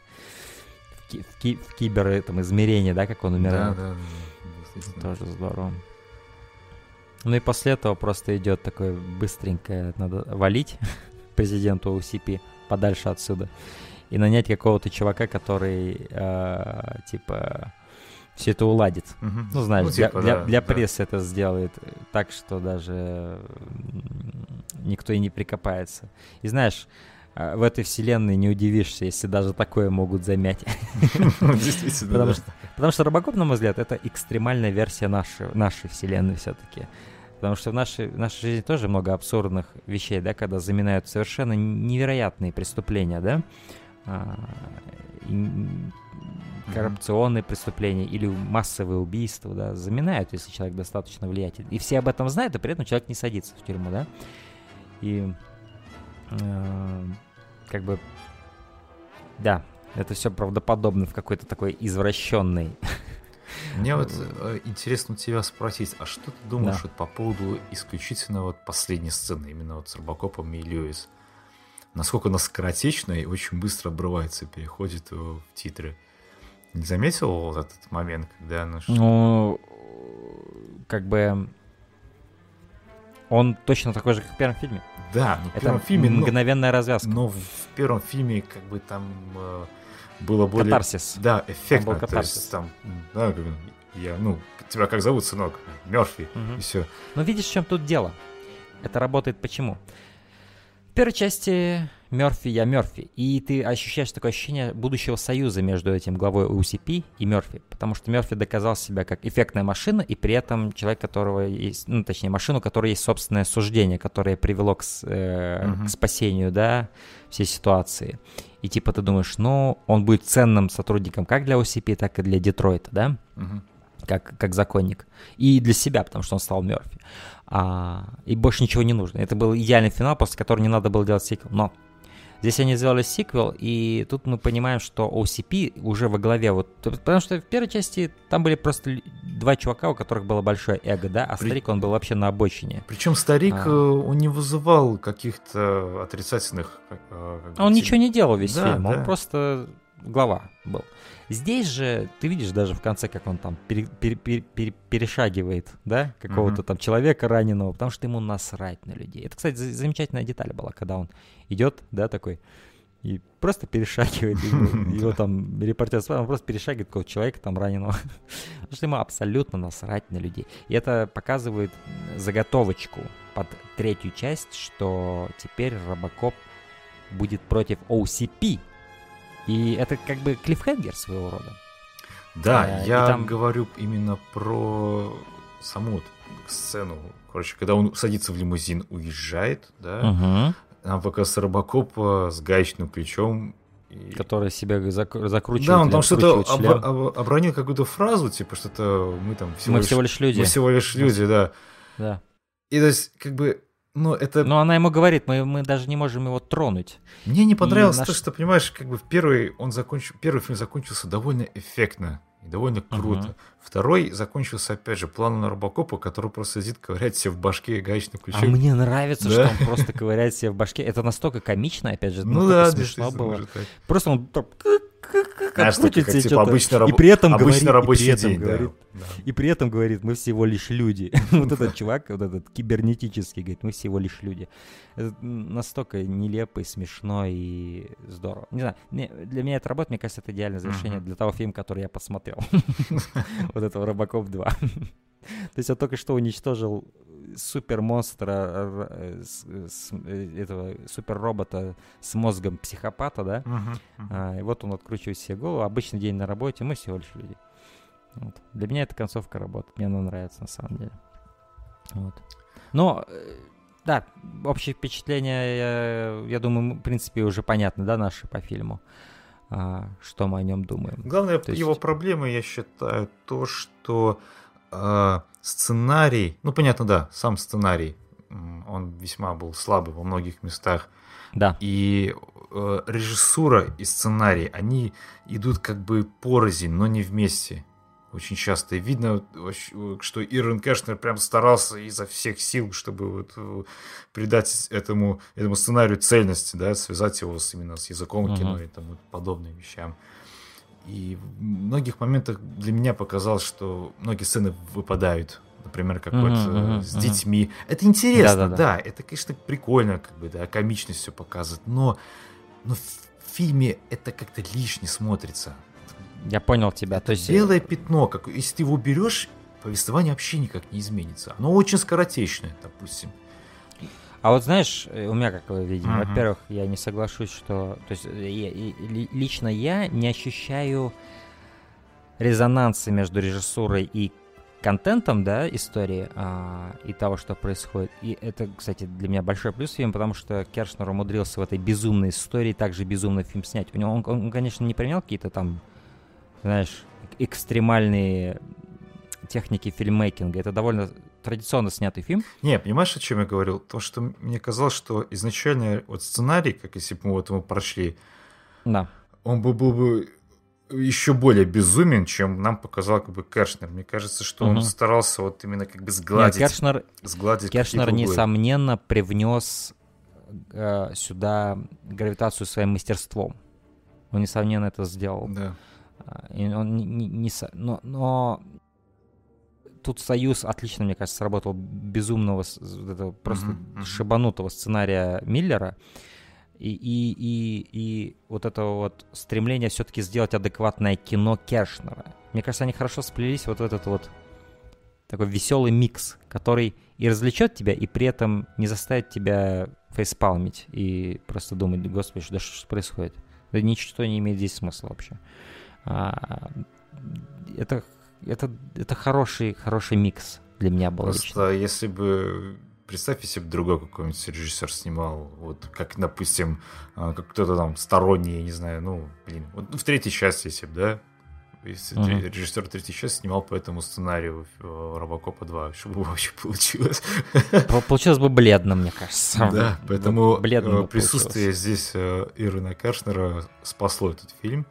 В, ки- в, ки- в кибер этом измерении, да, как он Да, умирает. да, да, действительно. Тоже здорово. Ну и после этого просто идет такое быстренькое, надо валить президенту OCP подальше отсюда и нанять какого-то чувака, который э, типа все это уладит. Мгм. Ну, знаешь, Ну, для, типа, для- да, для да. прессы это сделает так, что даже никто и не прикопается. И знаешь, э, в этой вселенной не удивишься, если даже такое могут замять. *laughs* Действительно, Потому да. что, потому что Робокоп, на мой взгляд, это экстремальная версия нашей, нашей вселенной все-таки. Потому что в нашей, в нашей жизни тоже много абсурдных вещей, да, когда заминают совершенно невероятные преступления, да, А, и, коррупционные преступления или массовые убийства, да, заминают, если человек достаточно влиятельный. И все об этом знают, и при этом человек не садится в тюрьму, да. И э, как бы, да, это все правдоподобно в какой-то такой извращенной. Мне вот *laughs* э, интересно у тебя спросить, а что ты думаешь Да. вот по поводу исключительно вот последней сцены, именно вот с Робокопом и Льюис? Насколько она скоротечна и очень быстро обрывается и переходит э, в титры. Не заметил вот этот момент, когда она... Ну, как бы он точно такой же, как в первом фильме. Да, но в Это первом фильме... ну, мгновенная развязка. но в первом фильме как бы там э, было более... Катарсис. Да, эффектно. был то катарсис. есть там, да, я, ну, тебя как зовут, сынок? Мерфи. Мгм. И все. Но видишь, в чем тут дело? Это работает почему? В первой части Мерфи, я Мерфи. И ты ощущаешь такое ощущение будущего союза между этим главой UCP и Мерфи. Потому что Мерфи доказал себя как эффектная машина, и при этом человек, которого есть, ну, точнее, машину, у которой есть собственное суждение, которое привело к, э, Мгм. к спасению, да, всей ситуации. И типа ты думаешь, ну, он будет ценным сотрудником как для OCP, так и для Детройта, да? Мгм. как, как законник. И для себя, потому что он стал Мерфи. А, и больше ничего не нужно. Это был идеальный финал, после которого не надо было делать сиквел. Но здесь они сделали сиквел, и тут мы понимаем, что OCP уже во главе. Вот, потому что в первой части там были просто два чувака, у которых было большое эго, да, а При- старик, он был вообще на обочине. Причем старик, А. э, он не вызывал каких-то отрицательных... э, как бы, А он ничего не делал весь Да, фильм, да. он просто глава был. Здесь же, ты видишь даже в конце, как он там пере- пере- пере- пере- перешагивает, да, какого-то Мгм. там человека раненого, потому что ему насрать на людей. Это, кстати, за- замечательная деталь была, когда он идет, да, такой, и просто перешагивает, его, *laughs* там репортер он просто перешагивает какого-то человека там раненого, *laughs* потому что ему абсолютно насрать на людей. И это показывает заготовочку под третью часть, что теперь Робокоп будет против OCP. И это как бы клиффхенгер своего рода. Да, и я там- говорю именно про саму вот сцену. Короче, когда он садится в лимузин, уезжает, да, нам показывается Робокоп э, с гаечным ключом. и- Который себя зак- закручивает. Да, он там что-то обо- обо- обронил какую-то фразу, типа что-то мы там всего Мы лишь, всего лишь люди. мы всего лишь люди, да. Да. И то есть, как бы, ну, это... Но она ему говорит, мы, мы даже не можем его тронуть. Мне не понравилось наш- то, что, понимаешь, как бы в первый он закончил, первый фильм закончился довольно эффектно и довольно круто. Мгм. Второй закончился, опять же, планом на Робокопа, который просто сидит, ковыряет себе в башке гаечным А ключом. мне нравится, Да. что он просто ковыряет себе в башке. Это настолько комично, опять же, ну настолько да, смешно было. Просто он Знаешь, как, себе типа, что-то, обычный и при этом обычный говорит, и рабочий при этом день, да, говорит, да. И при этом говорит, мы всего лишь люди. *laughs* Вот этот чувак, вот этот кибернетический, говорит, мы всего лишь люди. Это настолько нелепо и смешно и здорово. Не знаю, для меня это работает, мне кажется, это идеальное завершение для того фильма, который я посмотрел. *laughs* Вот этого Робокоп 2. То есть я только что уничтожил супермонстра, э, с- с- этого суперробота с мозгом психопата, да? А, и вот он откручивает себе голову. Обычный день на работе, мы всего лишь люди. Вот. Для меня эта концовка работает. Мне она нравится на самом деле. Вот. Но, э, да, общее впечатление, я, я думаю, в принципе, уже понятно, да, наши по фильму. А, что мы о нем думаем. Главная То есть- его проблема, я считаю, то, что э, сценарий, ну понятно, да, сам сценарий, он весьма был слабый во многих местах, Да. и э, режиссура и сценарий, они идут как бы порознь, но не вместе. Очень часто. И видно, что Ирвин Кэшнер прям старался изо всех сил, чтобы вот э, придать этому, этому сценарию цельности, да, связать его с, именно с языком Мгм. кино и тому подобным вещам. И в многих моментах для меня показалось, что многие сцены выпадают. Например, как Мгм, вот мгм, с мгм. детьми. Это интересно, Да-да-да. да, это, конечно, прикольно, как бы, да, комичность все показывает, но, но в фильме это как-то лишне смотрится. Я понял тебя. То есть, э, Белое пятно, как, если ты его берешь, повествование вообще никак не изменится. Оно очень скоротечное, допустим. А вот знаешь, э, у меня какое видение. Мгм. Во-первых, я не соглашусь, что... То есть э, я- и- ли- лично я не ощущаю резонанса между режиссурой и контентом, да, истории а, и того, что происходит. И это, кстати, для меня большой плюс фильма, потому что Кершнер умудрился в этой безумной истории также безумный фильм снять. У него, он, он, конечно, не применял какие-то там, знаешь, экстремальные техники фильммейкинга. Это довольно традиционно снятый фильм. Не, понимаешь, о чем я говорил? То, что мне казалось, что изначально вот сценарий, как если бы мы вот его прошли, Да. он бы был бы еще более безумен, чем нам показал как бы Кершнер. Мне кажется, что он Мгм. старался вот именно как бы Нет, сгладить, Кершнер, сгладить Кершнер, несомненно, привнес э, сюда гравитацию своим мастерством. Он, несомненно, это сделал. Да. А, он не, не- не но, но тут союз отлично, мне кажется, сработал безумного, этого просто мгм. шибанутого сценария Миллера. И, и, и, и вот это вот стремление все-таки сделать адекватное кино Кершнера. Мне кажется, они хорошо сплелись вот в этот вот такой веселый микс, который и развлечет тебя, и при этом не заставит тебя фейспалмить и просто думать, господи, да что происходит? Да ничто не имеет здесь смысла вообще. А, это, это, это хороший, хороший микс для меня был лично. Просто если бы... Представь, если бы другой какой-нибудь режиссер снимал, вот как, допустим, а, как кто-то там сторонний, я не знаю, ну, блин, вот в третьей части, если бы, да, если тре- режиссер третьей части снимал по этому сценарию э, Робокопа 2, что бы *laughs* вообще получилось? По- Получилось бы бледно, мне кажется. Да, поэтому бледно э, присутствие здесь э, Ирвина Кершнера спасло этот фильм,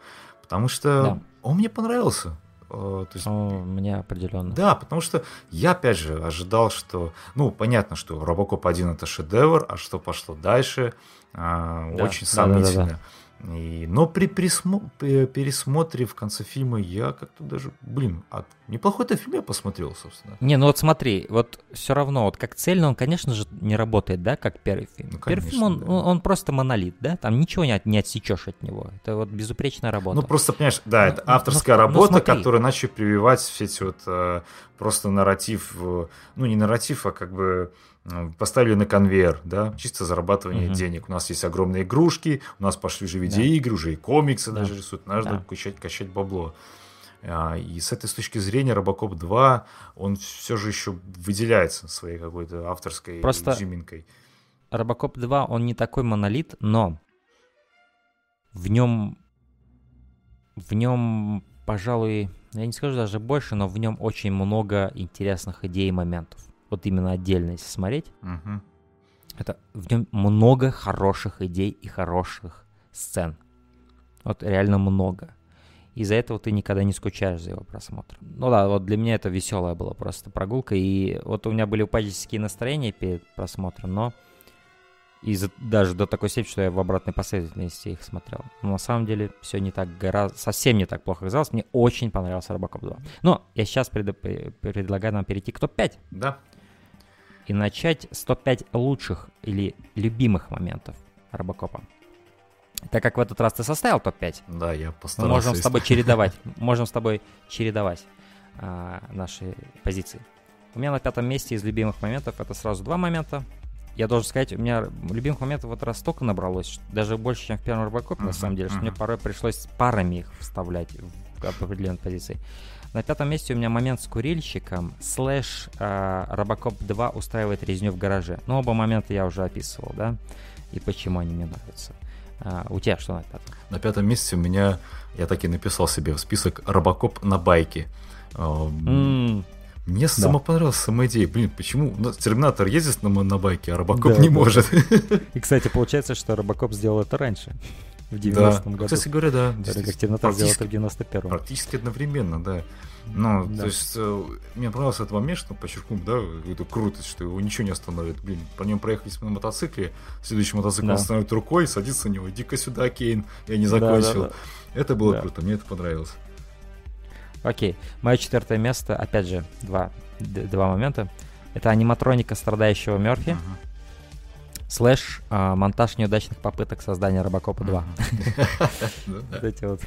потому что Да. он мне понравился. Э, То есть О, мне определенно. Да, потому что я, опять же, ожидал, что... Ну, понятно, что Робокоп 1 это шедевр, а что пошло дальше, а, Да, очень да, да, да, да. И, но при присмо- пе- пересмотре в конце фильма я как-то даже... Блин, а неплохой-то фильм я посмотрел, собственно. Не, ну вот смотри, вот все равно, вот как цельно он, конечно же, не работает, да, как первый фильм. Ну, первый фильм, он, конечно, да. он, он просто монолит, да, там ничего не, от- не отсечешь от него. Это вот безупречная работа. Ну, просто, понимаешь, да, Ну, это ну, авторская ну, работа, смотри. которую начали прививать все эти вот э, просто нарратив, э, ну, не нарратив, а как бы э, поставили на конвейер, да, чисто зарабатывание Мгм. денег. У нас есть огромные игрушки, у нас пошли уже видеоигры, уже и комиксы Да. даже рисуют, нужно Да. качать, качать бабло. А, И с этой с точки зрения Робокоп 2, он все же еще выделяется своей какой-то авторской Просто- изюминкой. Робокоп 2, он не такой монолит, но в нем, в нем, пожалуй, я не скажу даже больше, но в нем очень много интересных идей и моментов. Вот именно отдельно, если смотреть, Мгм. это в нем много хороших идей и хороших сцен. Вот реально много. Из-за этого ты никогда не скучаешь за его просмотром. Ну да, вот для меня это веселая была просто прогулка. И вот у меня были упадические настроения перед просмотром, но из даже до такой степени, что я в обратной последовательности их смотрел. Но на самом деле все не так гораздо, совсем не так плохо казалось. Мне очень понравился Робокоп 2. Но я сейчас пред- пре- предлагаю нам перейти к топ-5 Да. И начать с топ-5 лучших или любимых моментов Робокопа. Так как в этот раз ты составил топ-5, Да, я мы постарался. можем с тобой *laughs* чередовать. Можем с тобой чередовать а, наши позиции. У меня на пятом месте из любимых моментов это сразу два момента. Я должен сказать, у меня любимых моментов в этот раз столько набралось, даже больше, чем в первом Робокопе, на самом деле, что мне порой пришлось парами их вставлять в определенные позиции. На пятом месте у меня момент с курильщиком, слэш а, Робокоп 2 устраивает резню в гараже. Ну, оба момента я уже описывал, да, и почему они мне нравятся. А, у тебя что на пятом? На пятом месте у меня, я так и написал себе в список Робокоп на байке. М, Мне сама понравилась сама идея. Блин, почему у нас Терминатор ездит на, на байке, а Робокоп Да, не да, может? И, кстати, получается, что Робокоп сделал это раньше, в Да, 90-м году. кстати говоря, да. Так как действительно. Терминатор сделал это Практически- в 91-м. Практически одновременно, да. Ну, Да. то есть, э, мне понравился этот момент, что подчеркнул, да, эту крутость, что его ничего не остановит. Блин, по нему проехались на мотоцикле, следующий мотоцикл Да. он остановит рукой, садится на него, иди-ка сюда, Кейн, я не Да, да, закончил. да. Это было Да. круто, мне это понравилось. Окей, мое четвертое место, опять же, два, два момента. Это аниматроника страдающего Мерфи, Мгм. Слэш а, монтаж неудачных попыток создания Робокопа 2. *laughs* Ну. Вот эти вот.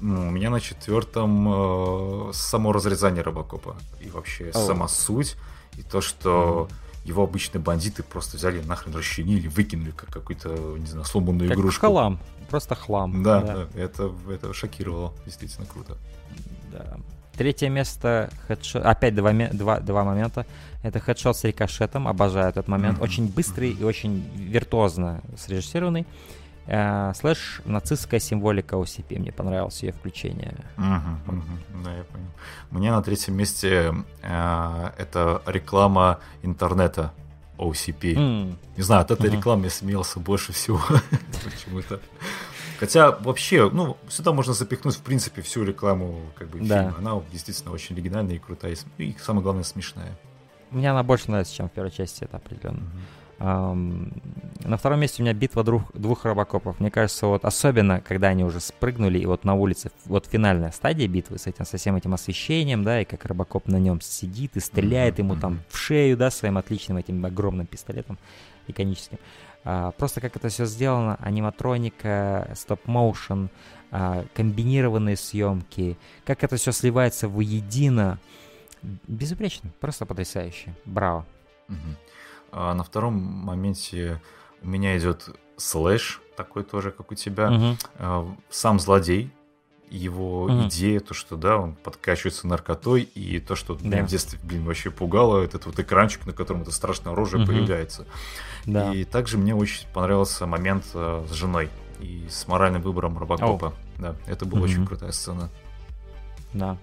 Ну, у меня на четвертом э, само разрезание Робокопа. И вообще сама суть. И то, что его обычные бандиты просто взяли нахрен расчленили, выкинули как какую-то, не знаю, сломанную Как игрушку. хлам, просто хлам. Да, да, это, это шокировало. Действительно круто. Да. Третье место, хедшот, опять два, два, два момента. Это хедшот с рикошетом, обожаю этот момент. Очень быстрый и очень виртуозно срежиссированный. Э, слэш нацистская символика OCP, мне понравилось ее включение. Мгм. Да, я понял. Мне на третьем месте э, это реклама интернета OCP. Не знаю, от этой рекламы я смеялся больше всего *laughs* почему-то. Хотя вообще, ну, сюда можно запихнуть, в принципе, всю рекламу как бы Да. фильма. Она действительно очень оригинальная и крутая. и самое главное, смешная. Мне она больше нравится, чем в первой части, это определенно. Ам, на втором месте у меня битва двух, двух робокопов. Мне кажется, вот особенно, когда они уже спрыгнули, и вот на улице, вот финальная стадия битвы с этим, со всем этим освещением, да, и как робокоп на нем сидит и стреляет ему там в шею, да, своим отличным этим огромным пистолетом иконическим. А, просто как это все сделано, аниматроника, стоп-моушен, а, комбинированные съемки, как это все сливается воедино. Безупречно, просто потрясающе. Браво. Мгм. А на втором моменте у меня идет слэш, такой тоже, как у тебя. А, Сам злодей, его Мгм. идея, то, что, да, он подкачивается наркотой, и то, что Да. меня в детстве, блин, вообще пугало, этот вот экранчик, на котором это страшное оружие Мгм. появляется. Да. И также мне очень понравился момент э, с женой и с моральным выбором Робокопа. Да, это была очень Мгм. крутая сцена. Да.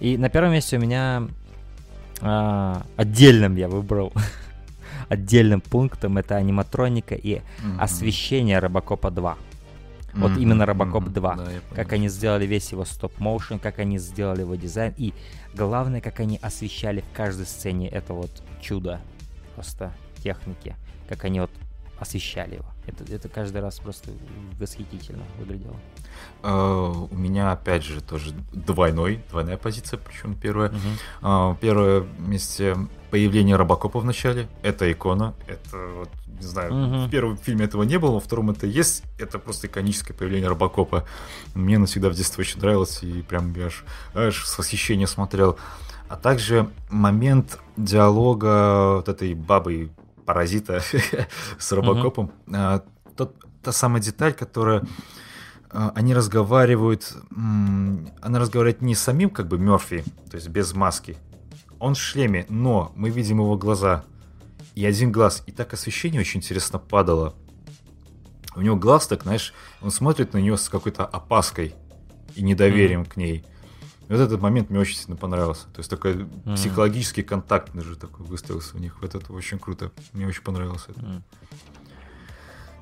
И на первом месте у меня а, отдельным я выбрал *laughs* отдельным пунктом это аниматроника и Мгм. освещение Робокопа 2. Вот Мгм, именно Робокоп мгм, 2. да, Как они сделали весь его стоп-моушен, как они сделали его дизайн. И главное, как они освещали в каждой сцене это вот чудо просто техники. Как они вот освещали его. Это, это каждый раз просто восхитительно выглядело. Э, У меня, опять же, тоже двойной, двойная позиция, причем первая. Мгм. А, Первое месте появление Робокопа в начале. Это икона. Это, вот, не знаю, Мгм. в первом фильме этого не было, во втором это есть. Это просто иконическое появление Робокопа. Мне навсегда в детстве очень нравилось, и прям я аж, аж с восхищением смотрел. А также момент диалога вот этой бабы паразита *laughs* с Робокопом. А, тот- та самая деталь, которая а, они разговаривают, она разговаривает не с самим как бы Мерфи, то есть без маски. Он в шлеме, но мы видим его глаза и один глаз. И так освещение очень интересно падало. У него глаз так, знаешь, он смотрит на нее с какой-то опаской и недоверием к ней. Вот этот момент мне очень сильно понравился. То есть такой mm-hmm. психологический контакт даже такой выстроился у них. Вот это очень круто. Мне очень понравилось это. Mm.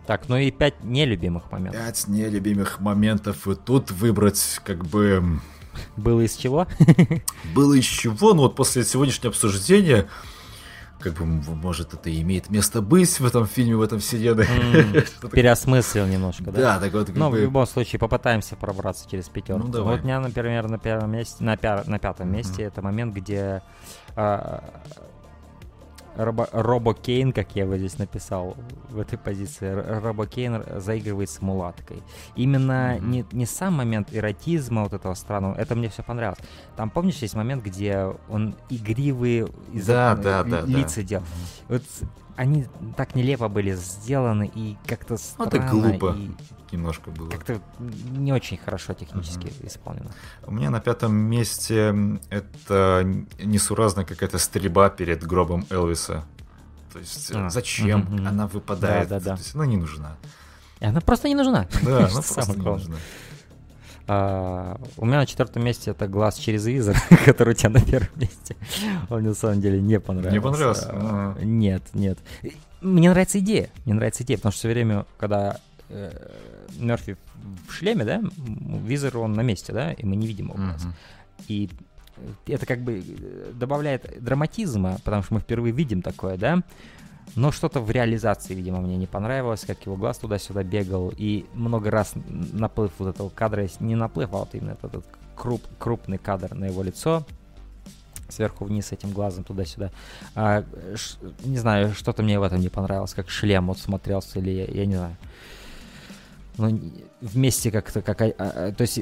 Так, ну и пять нелюбимых моментов. Пять нелюбимых моментов. И тут выбрать как бы... Было из чего? *laughs* Было из чего? Ну вот после сегодняшнего обсуждения как бы, может, это имеет место быть в этом фильме, в этом вселенной. Mm, *laughs* переосмыслил немножко, да? Да, так вот. Ну, бы... в любом случае, попытаемся пробраться через пятерку. Ну. Вот у меня, например, на первом месте, на, пя- на пятом mm-hmm. месте это момент, где а, Робо, Робо Кейн, как я его здесь написал в этой позиции, Робо Кейн заигрывает с мулаткой. Именно mm-hmm. не, не сам момент эротизма вот этого странного, это мне все понравилось. Там, помнишь, есть момент, где он игривые да, да, да, лица да. делал. Mm-hmm. Вот они так нелепо были сделаны и как-то странно. Ну, это глупо. И немножко было. Как-то не очень хорошо технически uh-huh. исполнено. У меня на пятом месте это несуразная какая-то стрельба перед гробом Элвиса. То есть а, зачем угу, она выпадает? Да, да, да. То есть она не нужна. Она просто не нужна. Да, *laughs* она просто не нужна. А, у меня на четвертом месте это глаз через визор, *laughs* который у тебя на первом месте. Он мне на самом деле не понравился. Не понравился? А, нет, нет. Мне нравится идея. Мне нравится идея, потому что все время, когда э, Мерфи в шлеме, да, визор он на месте, да, и мы не видим его глаз. И это как бы э, добавляет драматизма, потому что мы впервые видим такое, да. Но что-то в реализации, видимо, мне не понравилось, как его глаз туда-сюда бегал. И много раз наплыв вот этого кадра, не наплыв, а вот именно этот, этот круп, крупный кадр на его лицо, сверху вниз этим глазом туда-сюда. А, ш, не знаю, что-то мне в этом не понравилось, как шлем вот смотрелся, или я, я не знаю. Ну, вместе как-то, как, а, а, то есть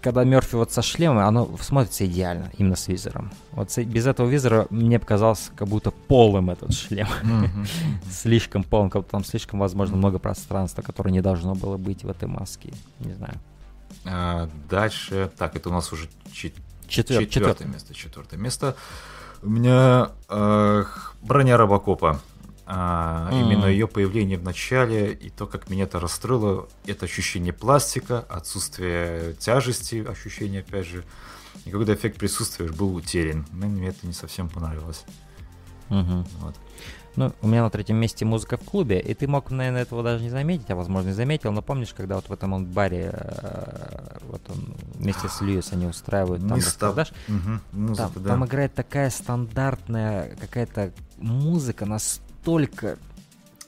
когда Мерфи вот со шлемом, оно смотрится идеально, именно с визором. Вот без этого визора мне показалось как будто полым этот шлем. *laughs* слишком полым, как будто там слишком, возможно, много пространства, которое не должно было быть в этой маске. Не знаю. А, дальше, так, это у нас уже чет... Четвер... четвертое, четвертое место. Четвертое место. У меня э, броня Робокопа. А, mm. Именно ее появление в начале и то, как меня это расстроило, это ощущение пластика, отсутствие тяжести, ощущение, опять же, и когда эффект присутствия был утерян. Мне это не совсем понравилось. Mm-hmm. Вот. Ну, у меня на третьем месте музыка в клубе, и ты мог, наверное, этого даже не заметить, а возможно, не заметил, но помнишь, когда вот в этом он баре, э, вот он вместе с Льюис они устраивают там распродаж, угу, музыка, там, да. там играет такая стандартная какая-то музыка, настолько настолько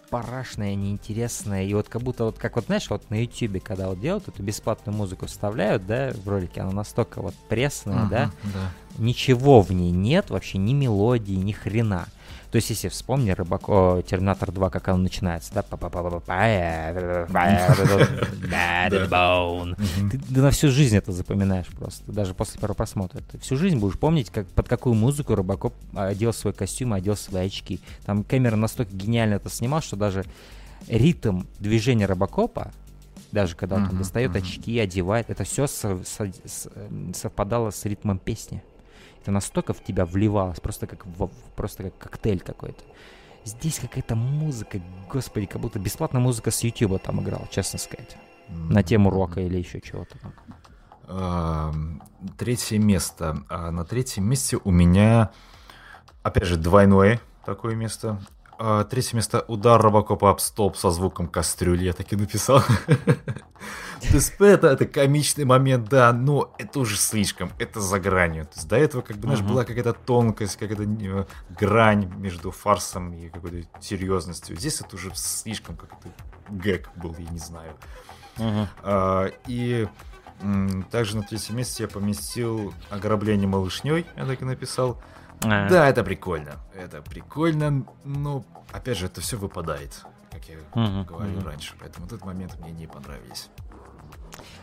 парашная, неинтересная, и вот как будто вот, как вот, знаешь, вот на ютюбе, когда вот делают эту бесплатную музыку, вставляют, да, в ролике, она настолько вот пресная, uh-huh, да, да, ничего в ней нет, вообще ни мелодии, ни хрена. То есть, если вспомни Рыбако, Терминатор 2, как он начинается, да, ты на всю жизнь это запоминаешь просто, даже после первого просмотра. Ты всю жизнь будешь помнить, как, под какую музыку Рыбаков одел свой костюм, одел свои очки. Там камера настолько гениально это снимал, что даже ритм движения Робокопа, даже когда он достает очки, одевает, это все совпадало с ритмом песни. Это настолько в тебя вливалось, просто как, в, просто как коктейль какой-то. Здесь какая-то музыка, господи, как будто бесплатная музыка с Ютуба там играл, честно сказать. На тему рока или еще чего-то там. Третье место. А на третьем месте у меня, опять же, двойное такое место. А, третье место удар Робокопа об столб со звуком кастрюли, я так и написал. То есть это, это комичный момент, да, но это уже слишком, это за гранью. То есть до этого, как бы, знаешь, была какая-то тонкость, какая-то э, грань между фарсом и какой-то серьезностью. Здесь это уже слишком как-то гэг был, я не знаю. А, и также на третьем месте я поместил ограбление малышней, я так и написал. А. Да, это прикольно. Это прикольно, но опять же, это все выпадает, как я uh-huh, говорил uh-huh. раньше. Поэтому этот момент мне не понравились.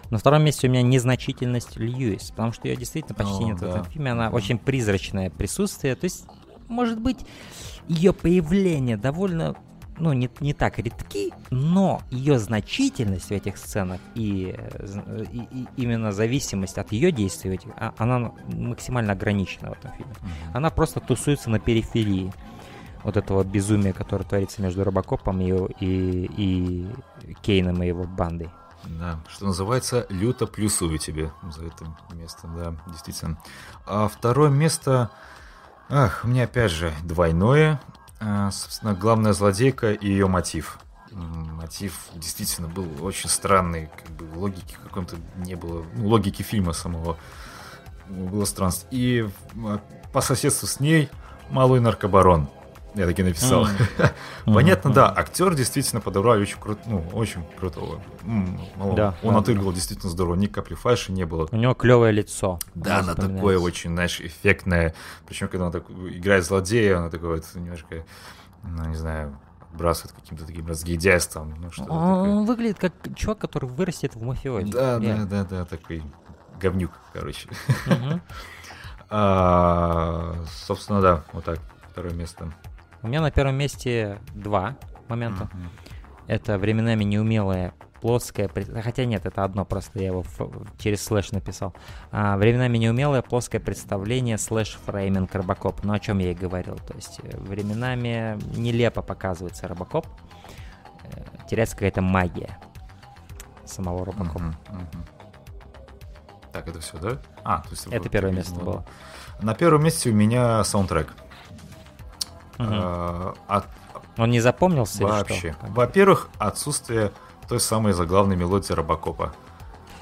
На втором месте у меня незначительность Льюис, потому что ее действительно почти oh, нет да. в этом фильме. Она очень призрачное присутствие. То есть, может быть, ее появление довольно ну, не, не так редки, но ее значительность в этих сценах и, и, и именно зависимость от ее действий, этих, а, она максимально ограничена в этом фильме. Она просто тусуется на периферии вот этого безумия, которое творится между Робокопом и, и, и Кейном и его бандой. Да, что называется, люто плюсую тебе за это место, да, действительно. А второе место, ах, у меня опять же двойное, собственно, главная злодейка и ее мотив. Мотив действительно был очень странный, как бы логики каком-то не было, ну, логики фильма самого было странство. И а, по соседству с ней малый наркобарон. Я таки написал. Mm. *laughs* Понятно, mm-hmm. да, актер действительно подобрали очень круто, ну, очень крутого. Mm, да, он да, отыгрывал да. действительно здорово, ни капли фальши не было. У него клевое лицо. Да, она такое очень, знаешь, эффектное. Причем, когда он так играет злодея, она такое вот немножко, ну, не знаю, бросает каким-то таким разгильдяйством. Ну, что он, он выглядит как чувак, который вырастет в мафиозе. Да, да, да, да, такой говнюк, короче. *laughs* А, собственно, да, вот так, второе место. У меня на первом месте два момента. Mm-hmm. Это временами неумелое плоское, хотя нет, это одно просто, я его через слэш написал. А, временами неумелое плоское представление слэш фрейминг Робокоп. Ну, о чем я и говорил. То есть э, временами нелепо показывается Робокоп. Э, теряется какая-то магия самого Робокопа. Uh-huh, uh-huh. Так, это все, да? А, то есть это первое место было. На первом месте у меня саундтрек. Угу. А, от... Он не запомнился Вообще. Во-первых, отсутствие той самой заглавной мелодии Робокопа.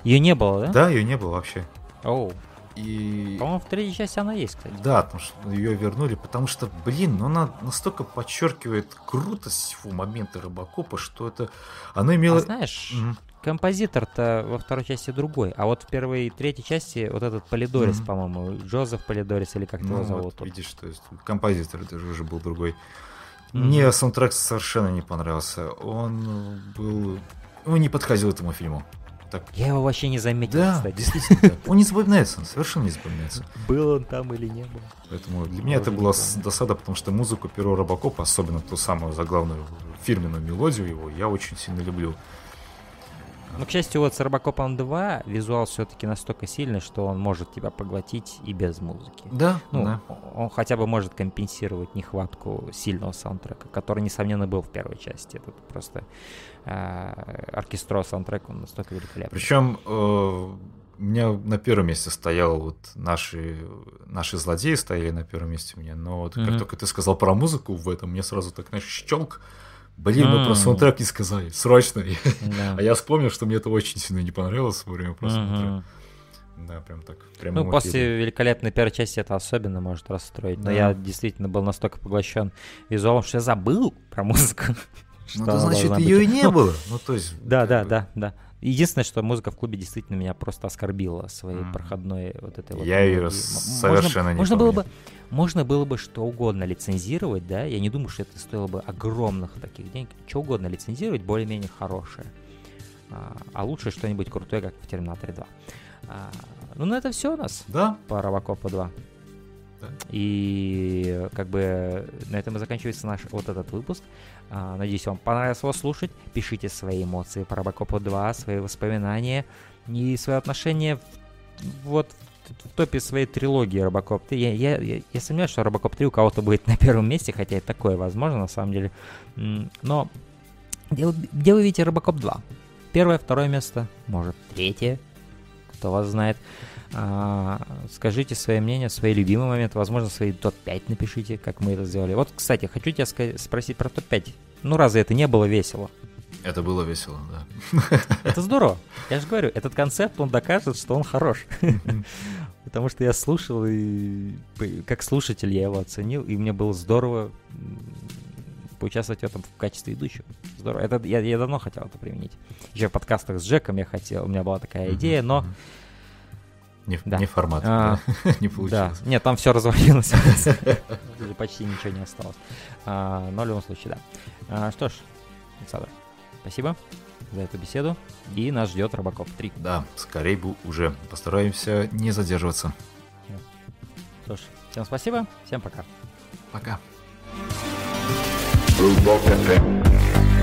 Ее не было, да? Да, ее не было вообще. Оу. И... По-моему, в третьей части она есть, кстати. Да, потому что ее вернули, потому что, блин, ну она настолько подчеркивает крутость фу, момента Робокопа, что это... Она имела... А знаешь, mm композитор-то во второй части другой, а вот в первой и третьей части вот этот Полидорис, mm-hmm. по-моему, Джозеф Полидорис или как ну, его зовут. Вот, видишь, то есть композитор это уже был другой. Mm-hmm. Мне саундтрек совершенно не понравился. Он был... Он не подходил этому фильму. Так. Я его вообще не заметил, да, кстати. действительно. *laughs* Он не запоминается, он совершенно не запоминается. Был он там или не был. Поэтому для меня это была досада, потому что музыку первого Робокопа, особенно ту самую заглавную фирменную мелодию его, я очень сильно люблю. Ну, к счастью, вот с Робокопом 2 визуал все-таки настолько сильный, что он может тебя поглотить и без музыки. Да, ну, да. Он хотя бы может компенсировать нехватку сильного саундтрека, который, несомненно, был в первой части. Это просто э, оркестро саундтрек, он настолько великолепный. Причем э, у меня на первом месте стоял вот наши, наши злодеи стояли на первом месте у меня, но вот mm-hmm. как только ты сказал про музыку в этом, мне сразу так, знаешь, щелк, Блин, мы про саундтрек не сказали, срочно. *laughs* А я вспомнил, что мне это очень сильно не понравилось во время просмотра. Да, прям так. Прям ну, после великолепной первой части это особенно может расстроить. Но я действительно был настолько поглощен визуалом, что я забыл про музыку. *laughs* Ну, это значит, ее и не было. *laughs* Ну, то есть. Да, да, да, да. Единственное, что музыка в клубе действительно меня просто оскорбила своей mm. проходной вот этой вот. Я ее совершенно не можно было бы, можно было бы что угодно лицензировать, да? Я не думаю, что это стоило бы огромных таких денег. Что угодно лицензировать, более-менее хорошее. А, а лучше что-нибудь крутое, как в Терминаторе 2. А, ну, на это все у нас. Да. По Робокопу 2. И как бы на этом и заканчивается наш вот этот выпуск. А, надеюсь, вам понравилось его слушать. Пишите свои эмоции по Робокопу 2, свои воспоминания и свои отношения в, вот в топе своей трилогии Робокоп 3. Я, я, я, я сомневаюсь, что Робокоп 3 у кого-то будет на первом месте, хотя и такое возможно на самом деле. Но где, где вы видите Робокоп 2? Первое, второе место, может третье, кто вас знает. Скажите свое мнение, свои любимые моменты, возможно, свои топ-5 напишите, как мы это сделали. Вот, кстати, хочу тебя спросить про топ-5. Ну, разве это не было весело? Это было весело, да. Это здорово. Я же говорю, этот концепт, он докажет, что он хорош. Потому что я слушал, и как слушатель я его оценил, и мне было здорово поучаствовать в этом в качестве ведущего. Здорово. Это я, я давно хотел это применить. Еще в подкастах с Джеком я хотел, у меня была такая идея, но не, да. не формат, а, да. *laughs* не получилось. Да. Нет, там все развалилось. *laughs* Почти ничего не осталось. А, но в любом случае, да. А, что ж, Александр, спасибо за эту беседу. И нас ждет Робокоп 3. Да, скорее бы уже. Постараемся не задерживаться. Что ж, всем спасибо, всем пока. Пока. FM.